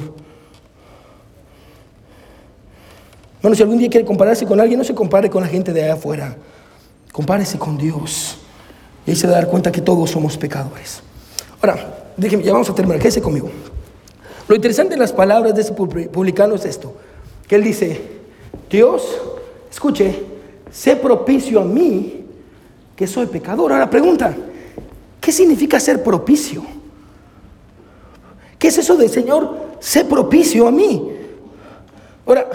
Bueno, si algún día quiere compararse con alguien, no se compare con la gente de allá afuera. Compárese con Dios. Y ahí se va a dar cuenta que todos somos pecadores. Ahora, déjeme, ya vamos a terminar, quédese conmigo. Lo interesante de las palabras de ese publicano es esto, que él dice, Dios, escuche, sé propicio a mí, que soy pecador. Ahora pregunta, ¿qué significa ser propicio? ¿Qué es eso de Señor, sé propicio a mí? Ahora,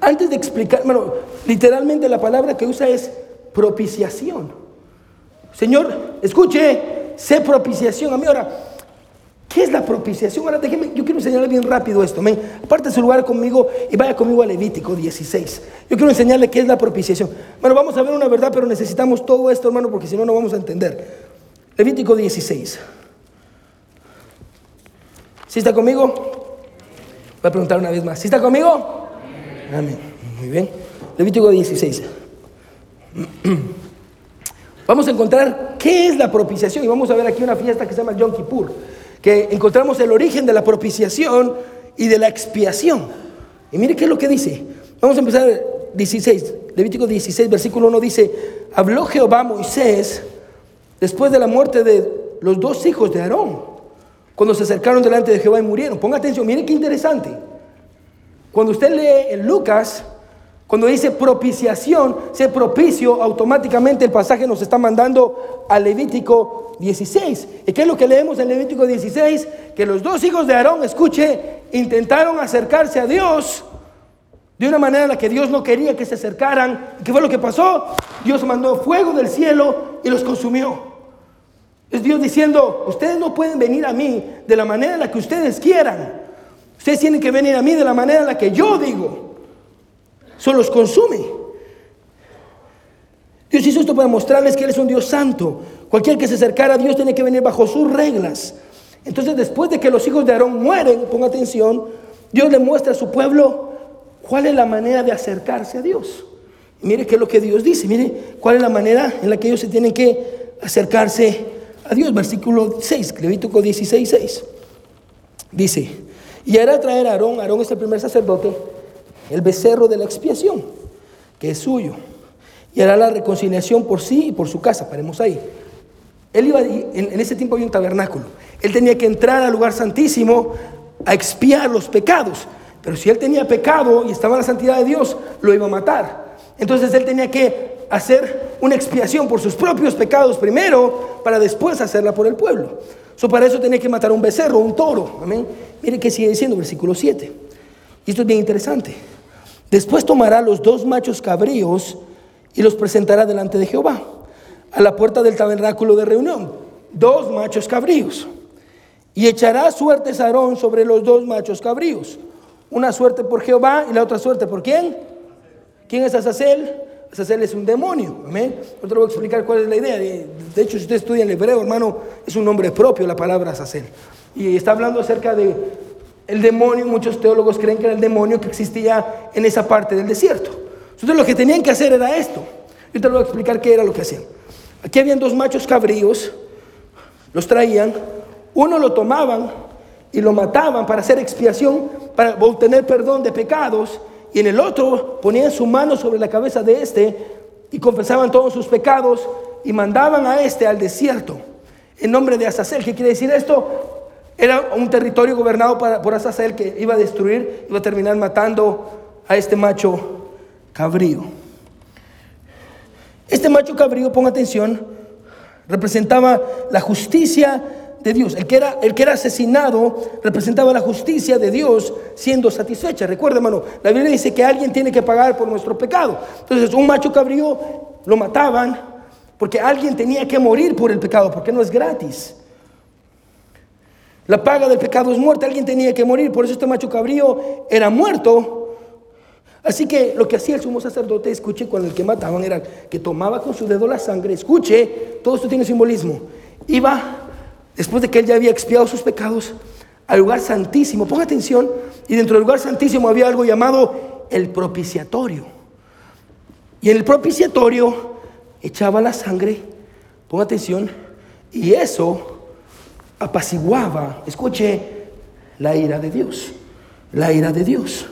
antes de explicar, bueno, literalmente la palabra que usa es propiciación. Señor, escuche, sé propiciación a mí. Ahora, ¿Qué es la propiciación? Ahora déjeme, yo quiero enseñarle bien rápido esto. Amén. Aparte su lugar conmigo y vaya conmigo a Levítico 16. Yo quiero enseñarle qué es la propiciación. Bueno, vamos a ver una verdad, pero necesitamos todo esto, hermano, porque si no, no vamos a entender. Levítico 16. ¿Sí está conmigo? Voy a preguntar una vez más. ¿Sí está conmigo? Amén. Muy bien. Levítico 16. Vamos a encontrar qué es la propiciación y vamos a ver aquí una fiesta que se llama Yom Kippur, que encontramos el origen de la propiciación y de la expiación. Y mire qué es lo que dice. Vamos a empezar 16, Levítico 16, versículo 1 dice, habló Jehová a Moisés después de la muerte de los dos hijos de Aarón, cuando se acercaron delante de Jehová y murieron. Ponga atención, mire qué interesante. Cuando usted lee en Lucas, cuando dice propiciación, se propicio, automáticamente el pasaje nos está mandando a Levítico 16. ¿Y qué es lo que leemos en Levítico 16? Que los dos hijos de Aarón, escuche, intentaron acercarse a Dios de una manera en la que Dios no quería que se acercaran. ¿Qué fue lo que pasó? Dios mandó fuego del cielo y los consumió. Es Dios diciendo, ustedes no pueden venir a mí de la manera en la que ustedes quieran. Ustedes tienen que venir a mí de la manera en la que yo digo. Eso los consume. Dios hizo esto para mostrarles que Él es un Dios santo. Cualquier que se acercara a Dios tiene que venir bajo sus reglas. Entonces, después de que los hijos de Aarón mueren, ponga atención, Dios le muestra a su pueblo cuál es la manera de acercarse a Dios. mire qué es lo que Dios dice, mire cuál es la manera en la que ellos se tienen que acercarse a Dios. Versículo 6, Levítico 16, 6. Dice, y hará traer a Aarón, Aarón es el primer sacerdote, el becerro de la expiación, que es suyo, y hará la reconciliación por sí y por su casa. Paremos ahí. Él iba, en, ese tiempo había un tabernáculo. Él tenía que entrar al lugar santísimo a expiar los pecados. Pero si él tenía pecado y estaba en la santidad de Dios, lo iba a matar. Entonces él tenía que hacer una expiación por sus propios pecados primero, para después hacerla por el pueblo. So, para eso tenía que matar un becerro, un toro. Amén. Mire que sigue diciendo, versículo 7. Y esto es bien interesante. Después tomará los dos machos cabríos y los presentará delante de Jehová, a la puerta del tabernáculo de reunión. Dos machos cabríos. Y echará suertes Aarón sobre los dos machos cabríos. Una suerte por Jehová y la otra suerte por quién? ¿Quién es Azazel? Azazel es un demonio. Amén. No te voy a explicar cuál es la idea. De hecho, si usted estudia el hebreo, hermano, es un nombre propio la palabra Azazel. Y está hablando acerca de el demonio, muchos teólogos creen que era el demonio que existía en esa parte del desierto. Entonces lo que tenían que hacer era esto. Yo te voy a explicar qué era lo que hacían. Aquí habían dos machos cabríos, los traían, uno lo tomaban y lo mataban para hacer expiación, para obtener perdón de pecados, y en el otro ponían su mano sobre la cabeza de este y confesaban todos sus pecados y mandaban a este al desierto en nombre de Azazel. ¿Qué quiere decir esto? Era un territorio gobernado por Azazel que iba a destruir, iba a terminar matando a este macho cabrío. Este macho cabrío, ponga atención, representaba la justicia de Dios. El que, era, el que era asesinado representaba la justicia de Dios siendo satisfecha. Recuerda, hermano, la Biblia dice que alguien tiene que pagar por nuestro pecado. Entonces, un macho cabrío lo mataban porque alguien tenía que morir por el pecado, porque no es gratis. La paga del pecado es muerte, alguien tenía que morir, por eso este macho cabrío era muerto. Así que lo que hacía el sumo sacerdote, escuche, con el que mataban, era que tomaba con su dedo la sangre, escuche, todo esto tiene simbolismo. Iba, después de que él ya había expiado sus pecados, al lugar santísimo, ponga atención, y dentro del lugar santísimo había algo llamado el propiciatorio. Y en el propiciatorio echaba la sangre, ponga atención, y eso apaciguaba, escuche, la ira de Dios, la ira de Dios.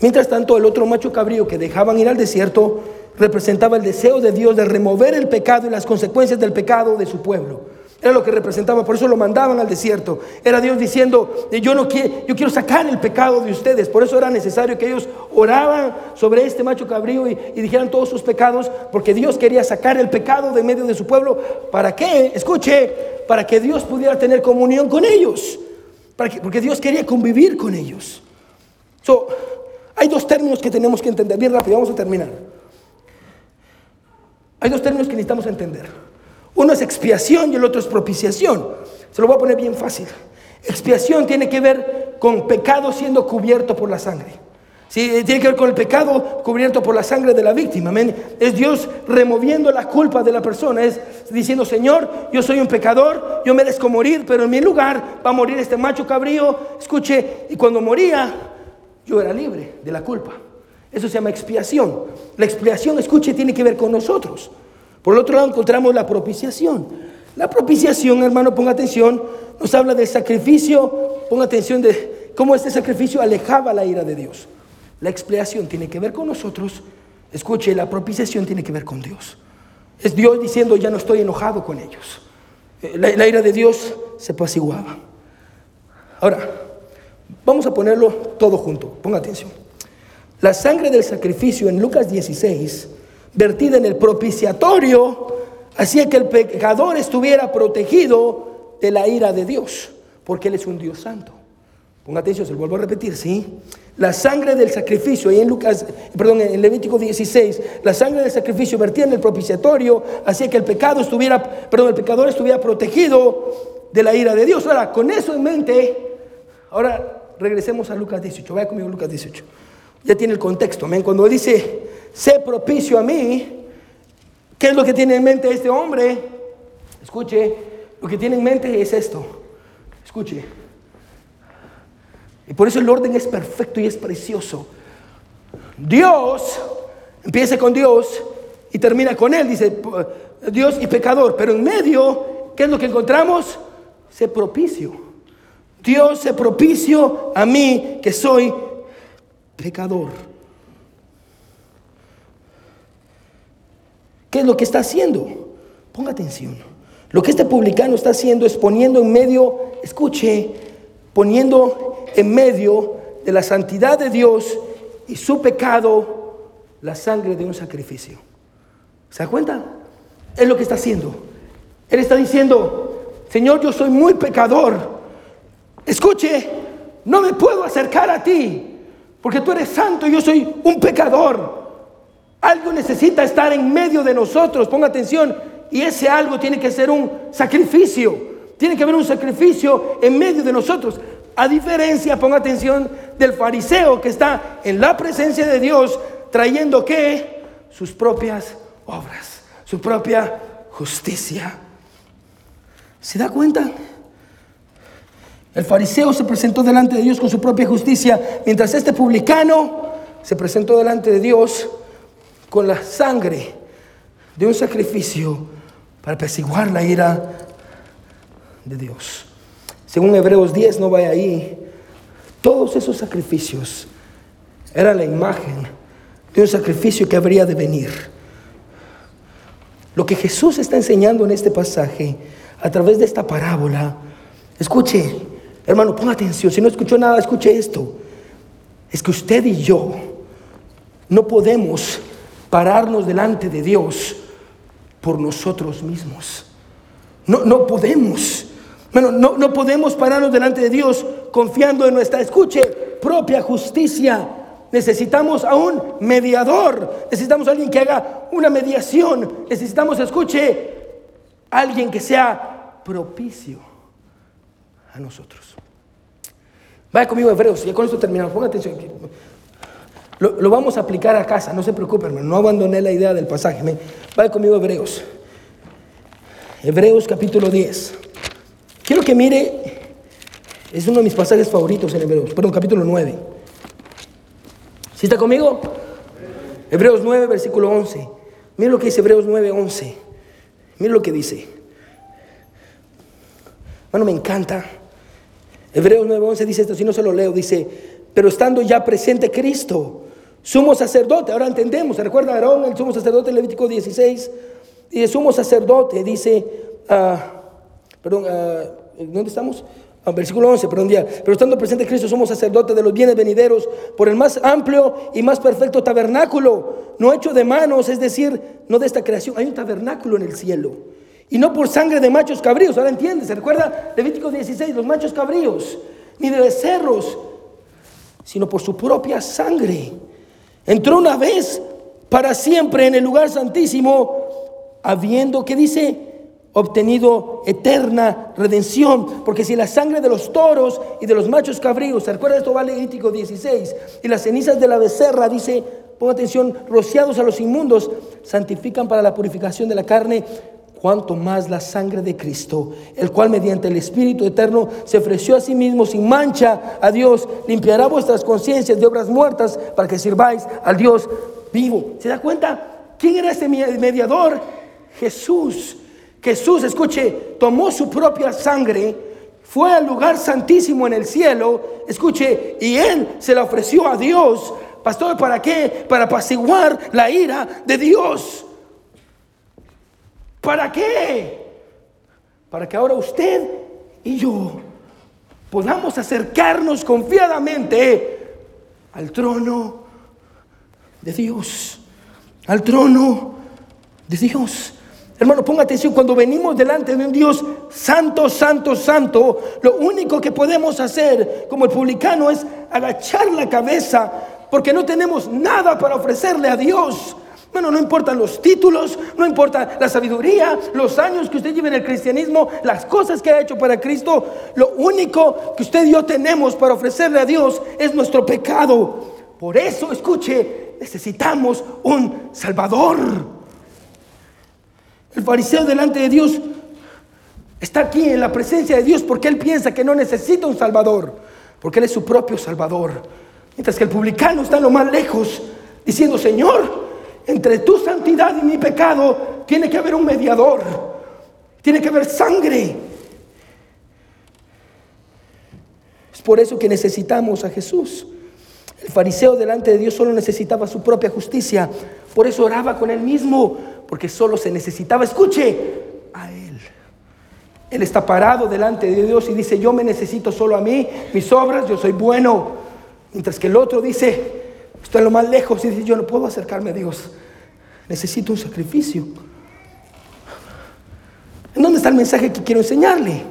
Mientras tanto, el otro macho cabrío que dejaban ir al desierto representaba el deseo de Dios de remover el pecado y las consecuencias del pecado de su pueblo. Era lo que representaba, por eso lo mandaban al desierto. Era Dios diciendo, yo no quiero, yo quiero sacar el pecado de ustedes. Por eso era necesario que ellos oraban sobre este macho cabrío y, dijeran todos sus pecados, porque Dios quería sacar el pecado de medio de su pueblo. ¿Para qué? Escuche, para que Dios pudiera tener comunión con ellos. Para que, porque Dios quería convivir con ellos. Hay dos términos que tenemos que entender. Bien rápido, vamos a terminar. Hay dos términos que necesitamos entender. Uno es expiación y el otro es propiciación. Se lo voy a poner bien fácil. Expiación tiene que ver con pecado siendo cubierto por la sangre. Sí, tiene que ver con el pecado cubierto por la sangre de la víctima. Amén. Es Dios removiendo la culpa de la persona. Es diciendo, Señor, yo soy un pecador, yo merezco morir, pero en mi lugar va a morir este macho cabrío. Escuche, y cuando moría, yo era libre de la culpa. Eso se llama expiación. La expiación, escuche, tiene que ver con nosotros. Por el otro lado encontramos la propiciación. La propiciación, hermano, ponga atención, nos habla del sacrificio, ponga atención de cómo este sacrificio alejaba la ira de Dios. La expiación tiene que ver con nosotros. Escuche, la propiciación tiene que ver con Dios. Es Dios diciendo, ya no estoy enojado con ellos. Eh, la, la ira de Dios se apaciguaba. Ahora, vamos a ponerlo todo junto. Ponga atención. La sangre del sacrificio en Lucas 16, vertida en el propiciatorio, hacía que el pecador estuviera protegido de la ira de Dios, porque Él es un Dios santo. Ponga atención, se lo vuelvo a repetir, ¿sí? La sangre del sacrificio, y en Lucas, perdón, en Levítico 16, la sangre del sacrificio vertida en el propiciatorio hacía que el pecado estuviera, perdón, el pecador estuviera protegido de la ira de Dios. Ahora, con eso en mente, ahora regresemos a Lucas 18. Vaya conmigo Lucas 18. Ya tiene el contexto, amén. Cuando dice, sé propicio a mí, ¿qué es lo que tiene en mente este hombre? Escuche, lo que tiene en mente es esto. Escuche. Y por eso el orden es perfecto y es precioso. Dios, empieza con Dios y termina con Él, dice Dios y pecador. Pero en medio, ¿qué es lo que encontramos? Se propicio. Dios se propicio a mí que soy pecador. ¿Qué es lo que está haciendo? Ponga atención. Lo que este publicano está haciendo es poniendo en medio, escuche, poniendo en medio de la santidad de Dios y su pecado la sangre de un sacrificio. ¿Se da cuenta? Es lo que está haciendo. Él está diciendo, Señor, yo soy muy pecador. Escuche, no me puedo acercar a ti porque tú eres santo y yo soy un pecador. Algo necesita estar en medio de nosotros, ponga atención, y ese algo tiene que ser un sacrificio. Tiene que haber un sacrificio en medio de nosotros. A diferencia, ponga atención, del fariseo que está en la presencia de Dios trayendo qué? Sus propias obras, su propia justicia. ¿Se da cuenta? El fariseo se presentó delante de Dios con su propia justicia, mientras este publicano se presentó delante de Dios con la sangre de un sacrificio para apaciguar la ira de Dios. Según Hebreos 10, no vaya ahí, todos esos sacrificios eran la imagen de un sacrificio que habría de venir. Lo que Jesús está enseñando en este pasaje, a través de esta parábola, escuche, Hermano, ponga atención. Si no escuchó nada, escuche esto. Es que usted y yo no podemos pararnos delante de Dios por nosotros mismos. No, no podemos. Bueno, no, no podemos pararnos delante de Dios confiando en nuestra, escuche, propia justicia. Necesitamos a un mediador. Necesitamos a alguien que haga una mediación. Necesitamos, escuche, alguien que sea propicio a nosotros. Vaya conmigo, Hebreos, y con esto terminamos. Ponga atención. Lo, lo, vamos a aplicar a casa, no se preocupen. No abandoné la idea del pasaje. Vaya conmigo, Hebreos. Hebreos capítulo 10. Quiero que mire, es uno de mis pasajes favoritos en Hebreos, perdón, capítulo 9. ¿Sí está conmigo? Hebreos 9, versículo 11. Mire lo que dice Hebreos 9, 11. Mire lo que dice. Bueno, me encanta. Hebreos 9:11 dice esto, si no se lo leo, dice, pero estando ya presente Cristo, sumo sacerdote, ahora entendemos, ¿se recuerda Aarón, el sumo sacerdote en Levítico 16? Dice, sumo sacerdote, dice, uh, perdón, uh, ¿dónde estamos? Uh, versículo 11, perdón, día. Pero estando presente Cristo, somos sacerdotes de los bienes venideros por el más amplio y más perfecto tabernáculo, no hecho de manos, es decir, no de esta creación. Hay un tabernáculo en el cielo y no por sangre de machos cabríos. Ahora entiende, ¿se recuerda Levítico 16? Los machos cabríos, ni de becerros, sino por su propia sangre. Entró una vez para siempre en el lugar santísimo, habiendo, que dice? obtenido eterna redención, porque si la sangre de los toros y de los machos cabríos, ¿se acuerda esto? Va Levítico 16, y las cenizas de la becerra, dice, ponga atención, rociados a los inmundos, santifican para la purificación de la carne, cuanto más la sangre de Cristo, el cual mediante el Espíritu eterno se ofreció a sí mismo sin mancha a Dios, limpiará vuestras conciencias de obras muertas para que sirváis al Dios vivo. ¿Se da cuenta? ¿Quién era este mediador? Jesús. Jesús, escuche, tomó su propia sangre, fue al lugar santísimo en el cielo, escuche, y él se la ofreció a Dios. Pastor, ¿para qué? Para apaciguar la ira de Dios. ¿Para qué? Para que ahora usted y yo podamos acercarnos confiadamente al trono de Dios, al trono de Dios. Hermano, ponga atención, cuando venimos delante de un Dios santo, santo, santo, lo único que podemos hacer como el publicano es agachar la cabeza porque no tenemos nada para ofrecerle a Dios. Bueno, no importan los títulos, no importa la sabiduría, los años que usted lleve en el cristianismo, las cosas que ha hecho para Cristo. Lo único que usted y yo tenemos para ofrecerle a Dios es nuestro pecado. Por eso, escuche, necesitamos un Salvador. El fariseo delante de Dios está aquí en la presencia de Dios porque él piensa que no necesita un Salvador, porque él es su propio Salvador. Mientras que el publicano está lo más lejos, diciendo, Señor, entre tu santidad y mi pecado tiene que haber un mediador, tiene que haber sangre. Es por eso que necesitamos a Jesús. El fariseo delante de Dios solo necesitaba su propia justicia, por eso oraba con él mismo porque solo se necesitaba, escuche, a Él. Él está parado delante de Dios y dice, yo me necesito solo a mí, mis obras, yo soy bueno. Mientras que el otro dice, estoy lo más lejos y dice, yo no puedo acercarme a Dios, necesito un sacrificio. ¿En dónde está el mensaje que quiero enseñarle?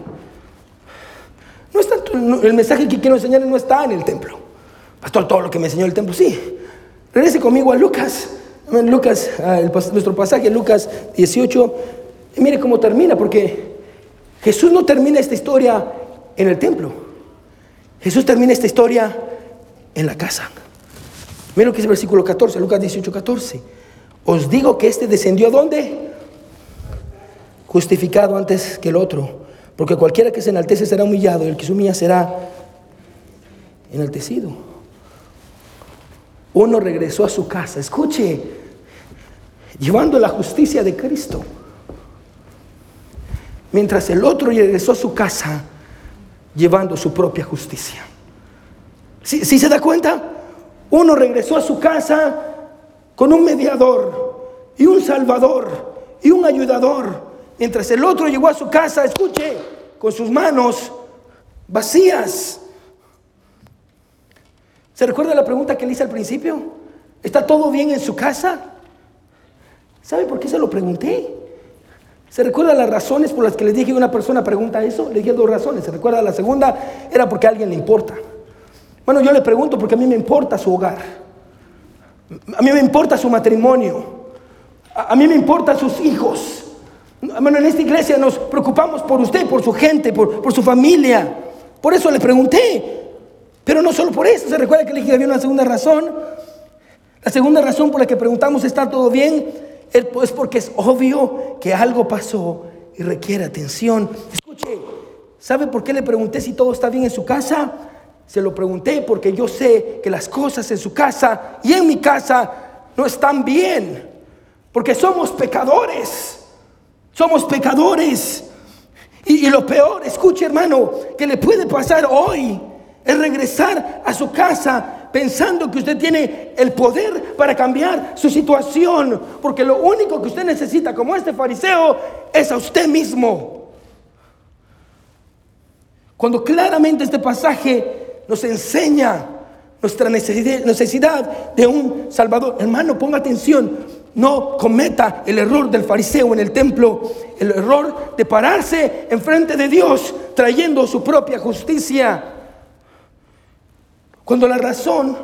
No está, el mensaje que quiero enseñarle no está en el templo. Pastor, todo lo que me enseñó el templo, sí. Regrese conmigo a Lucas Lucas, ah, nuestro pasaje, Lucas 18, y mire cómo termina, porque Jesús no termina esta historia en el templo. Jesús termina esta historia en la casa. Mira lo que dice el versículo 14, Lucas 18, 14. Os digo que este descendió a dónde? Justificado antes que el otro. Porque cualquiera que se enaltece será humillado y el que se humilla será enaltecido. Uno regresó a su casa, escuche, llevando la justicia de Cristo. Mientras el otro regresó a su casa llevando su propia justicia. ¿Sí, se da cuenta? Uno regresó a su casa con un mediador y un salvador y un ayudador. Mientras el otro llegó a su casa, escuche, con sus manos vacías. ¿Se recuerda la pregunta que le hice al principio? ¿Está todo bien en su casa? ¿Sabe por qué se lo pregunté? ¿Se recuerda las razones por las que le dije que una persona pregunta eso? Le dije dos razones. ¿Se recuerda la segunda? Era porque a alguien le importa. Bueno, yo le pregunto porque a mí me importa su hogar. A mí me importa su matrimonio. A, mí me importan sus hijos. Bueno, en esta iglesia nos preocupamos por usted, por su gente, por, su familia. Por eso le pregunté. Pero no solo por eso, se recuerda que le dije había una segunda razón. La segunda razón por la que preguntamos está todo bien es pues porque es obvio que algo pasó y requiere atención. Escuche, ¿sabe por qué le pregunté si todo está bien en su casa? Se lo pregunté porque yo sé que las cosas en su casa y en mi casa no están bien. Porque somos pecadores. Somos pecadores. Y, y lo peor, escuche hermano, que le puede pasar hoy es regresar a su casa pensando que usted tiene el poder para cambiar su situación, porque lo único que usted necesita como este fariseo es a usted mismo. Cuando claramente este pasaje nos enseña nuestra necesidad de un Salvador. Hermano, ponga atención, no cometa el error del fariseo en el templo, el error de pararse enfrente de Dios trayendo su propia justicia. Cuando la razón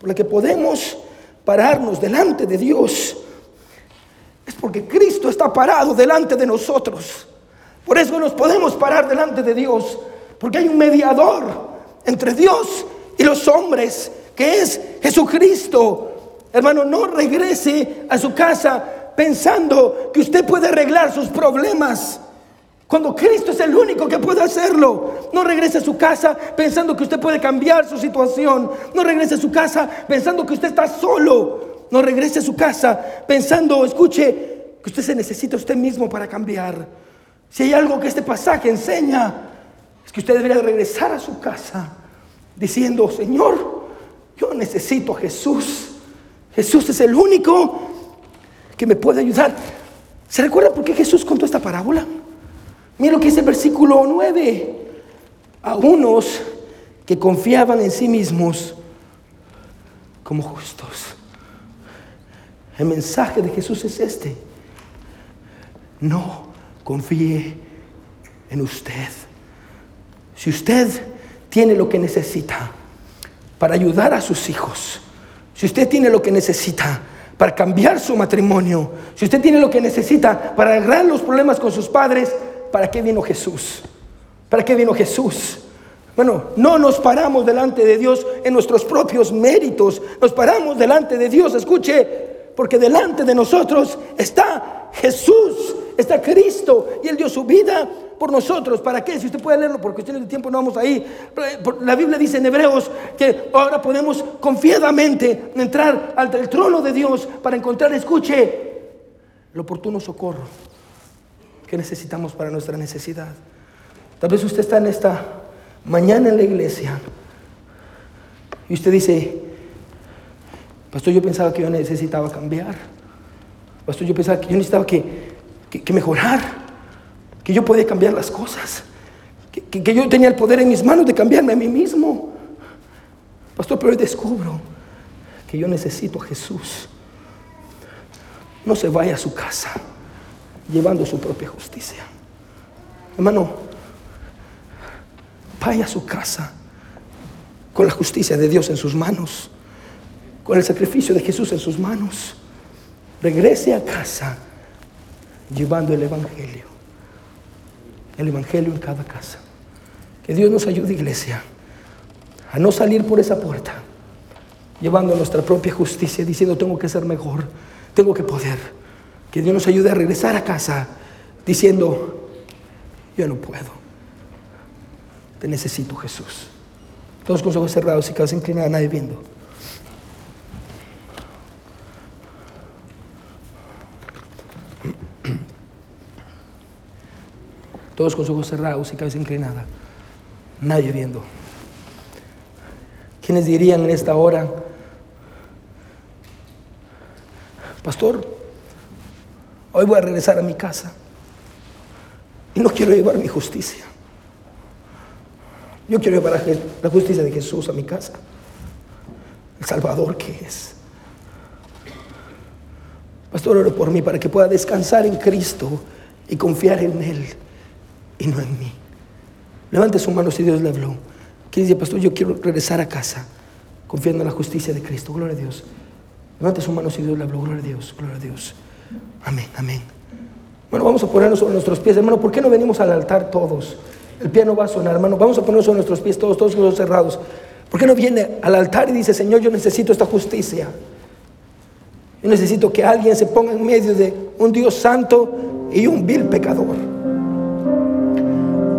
por la que podemos pararnos delante de Dios es porque Cristo está parado delante de nosotros. Por eso nos podemos parar delante de Dios, porque hay un mediador entre Dios y los hombres, que es Jesucristo. Hermano, no regrese a su casa pensando que usted puede arreglar sus problemas. Cuando Cristo es el único que puede hacerlo, no regrese a su casa pensando que usted puede cambiar su situación. No regrese a su casa pensando que usted está solo. No regrese a su casa pensando, escuche, que usted se necesita usted mismo para cambiar. Si hay algo que este pasaje enseña, que usted debería regresar a su casa diciendo, Señor, yo necesito a Jesús. Jesús es el único que me puede ayudar. ¿Se recuerda por qué Jesús contó esta parábola? Mira lo que dice el versículo 9. A unos que confiaban en sí mismos como justos. El mensaje de Jesús es este. No confíe en usted. Si usted tiene lo que necesita para ayudar a sus hijos, si usted tiene lo que necesita para cambiar su matrimonio, si usted tiene lo que necesita para arreglar los problemas con sus padres, ¿para qué vino Jesús? ¿Para qué vino Jesús? Bueno, no nos paramos delante de Dios en nuestros propios méritos, nos paramos delante de Dios, escuche, porque delante de nosotros está Jesús, está Cristo, y Él dio su vida por nosotros. ¿Para qué? Si usted puede leerlo, por cuestiones de tiempo no vamos ahí. La Biblia dice en Hebreos que ahora podemos confiadamente entrar al trono de Dios para encontrar, escuche, el oportuno socorro que necesitamos para nuestra necesidad. Tal vez usted está en esta mañana en la iglesia y usted dice, pastor, yo pensaba que yo necesitaba cambiar. Pastor, yo pensaba que yo necesitaba que, que, mejorar, que yo podía cambiar las cosas, que, que, yo tenía el poder en mis manos de cambiarme a mí mismo. Pastor, pero hoy descubro que yo necesito a Jesús. No se vaya a su casa llevando su propia justicia. Hermano, vaya a su casa con la justicia de Dios en sus manos, con el sacrificio de Jesús en sus manos. Regrese a casa llevando el Evangelio. El Evangelio en cada casa. Que Dios nos ayude, iglesia, a no salir por esa puerta, llevando nuestra propia justicia, diciendo tengo que ser mejor, tengo que poder. Que Dios nos ayude a regresar a casa diciendo, yo no puedo. Te necesito, Jesús. Todos con los ojos cerrados y cabeza inclinada, nadie viendo. Todos con los ojos cerrados y cabeza inclinada, nadie viendo. ¿Quiénes dirían en esta hora, Pastor, Hoy voy a regresar a mi casa. Y no quiero llevar mi justicia. Yo quiero llevar la justicia de Jesús a mi casa. El Salvador que es. Pastor, oro por mí para que pueda descansar en Cristo y confiar en Él y no en mí. Levante su mano si Dios le habló. Decir, Pastor, yo quiero regresar a casa confiando en la justicia de Cristo. Gloria a Dios. Levante su mano si Dios le habló. Gloria a Dios. Gloria a Dios. Amén, amén. Bueno, vamos a ponernos sobre nuestros pies, hermano. ¿Por qué no venimos al altar todos? El piano va a sonar, hermano. Vamos a ponernos sobre nuestros pies todos, todos los cerrados. ¿Por qué no viene al altar y dice, Señor, yo necesito esta justicia? Yo necesito que alguien se ponga en medio de un Dios santo y un vil pecador.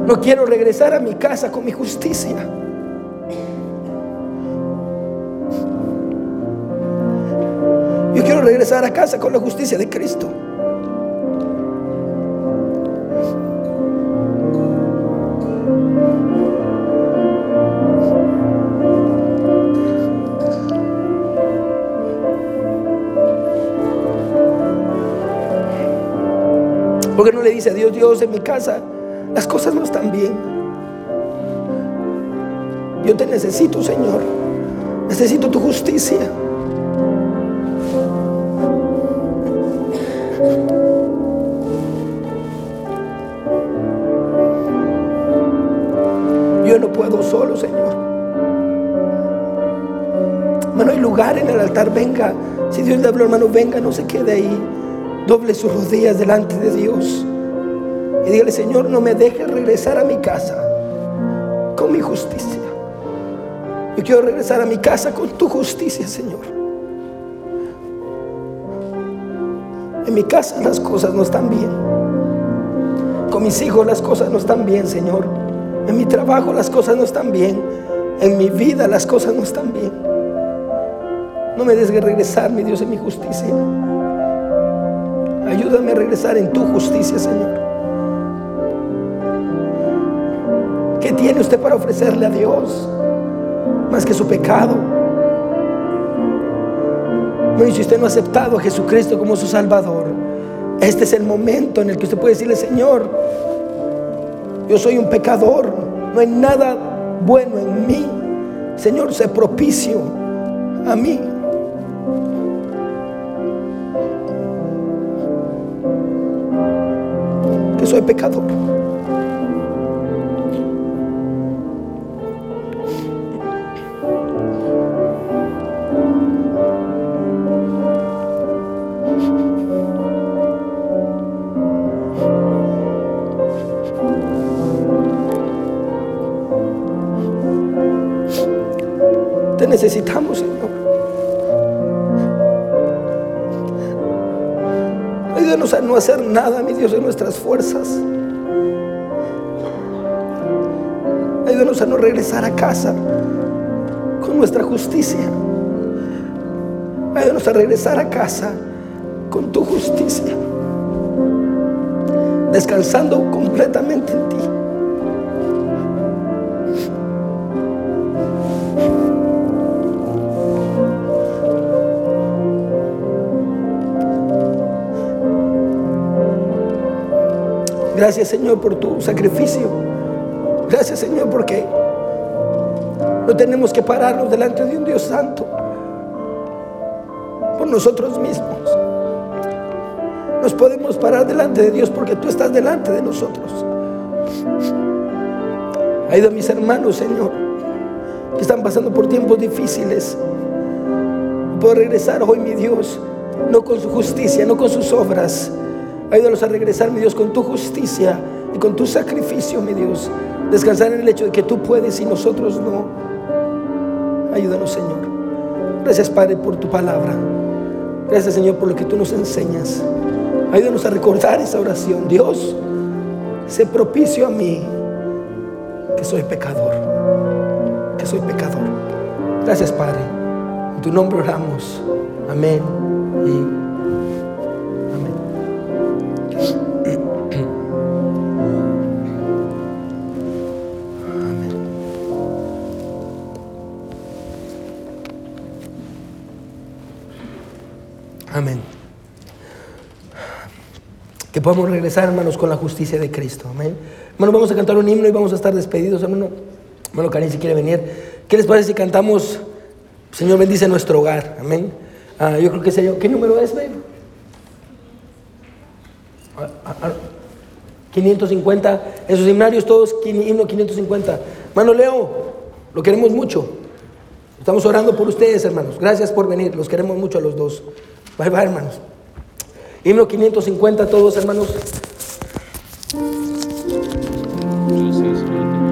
No quiero regresar a mi casa con mi justicia. Yo quiero regresar a casa con la justicia de Cristo. Porque no le dice a Dios, Dios, en mi casa las cosas no están bien. Yo te necesito, Señor. Necesito tu justicia. Yo no puedo solo, Señor. Hermano, hay lugar en el altar, venga. Si Dios le habló, hermano, venga, no se quede ahí. doble sus rodillas delante de Dios y dígale, Señor, no me dejes regresar a mi casa con mi justicia. Yo quiero regresar a mi casa con tu justicia, Señor. En mi casa las cosas no están bien. Con mis hijos las cosas no están bien, Señor. En mi trabajo las cosas no están bien. En mi vida las cosas no están bien. No me dejes regresar, mi Dios, en mi justicia. Ayúdame a regresar en tu justicia, Señor. ¿Qué tiene usted para ofrecerle a Dios? Más que su pecado. Bueno, si usted no ha aceptado a Jesucristo como su Salvador, este es el momento en el que usted puede decirle, Señor, yo soy un pecador, no hay nada bueno en mí. Señor, sé propicio a mí. Que soy pecador. Necesitamos, Señor. Ayúdanos a no hacer nada, mi Dios, en nuestras fuerzas. Ayúdanos a no regresar a casa con nuestra justicia. Ayúdanos a regresar a casa con tu justicia. Descansando completamente en ti. Gracias Señor por tu sacrificio. Gracias Señor porque no tenemos que pararnos delante de un Dios santo por nosotros mismos. Nos podemos parar delante de Dios porque tú estás delante de nosotros. Ayuda a mis hermanos, Señor, que están pasando por tiempos difíciles. Puedo regresar hoy, mi Dios, no con su justicia, no con sus obras Ayúdanos a regresar, mi Dios, con tu justicia y con tu sacrificio, mi Dios. Descansar en el hecho de que tú puedes y nosotros no. Ayúdanos, Señor. Gracias, Padre, por tu palabra. Gracias, Señor, por lo que tú nos enseñas. Ayúdanos a recordar esa oración. Dios, sé propicio a mí, que soy pecador. Que soy pecador. Gracias, Padre. En tu nombre oramos. Amén. Podamos regresar, hermanos, con la justicia de Cristo. Amén. Hermanos, vamos a cantar un himno y vamos a estar despedidos, hermano. Hermano Karim, si quiere venir. ¿Qué les parece si cantamos, Señor bendice nuestro hogar? Amén. Ah, yo creo que sería, ¿qué número es, baby? 550, ah, ah, en sus seminarios todos, himno 550. Hermano Leo, lo queremos mucho. Estamos orando por ustedes, hermanos. Gracias por venir, los queremos mucho a los dos. Bye bye, hermanos. Himno 550, todos, hermanos.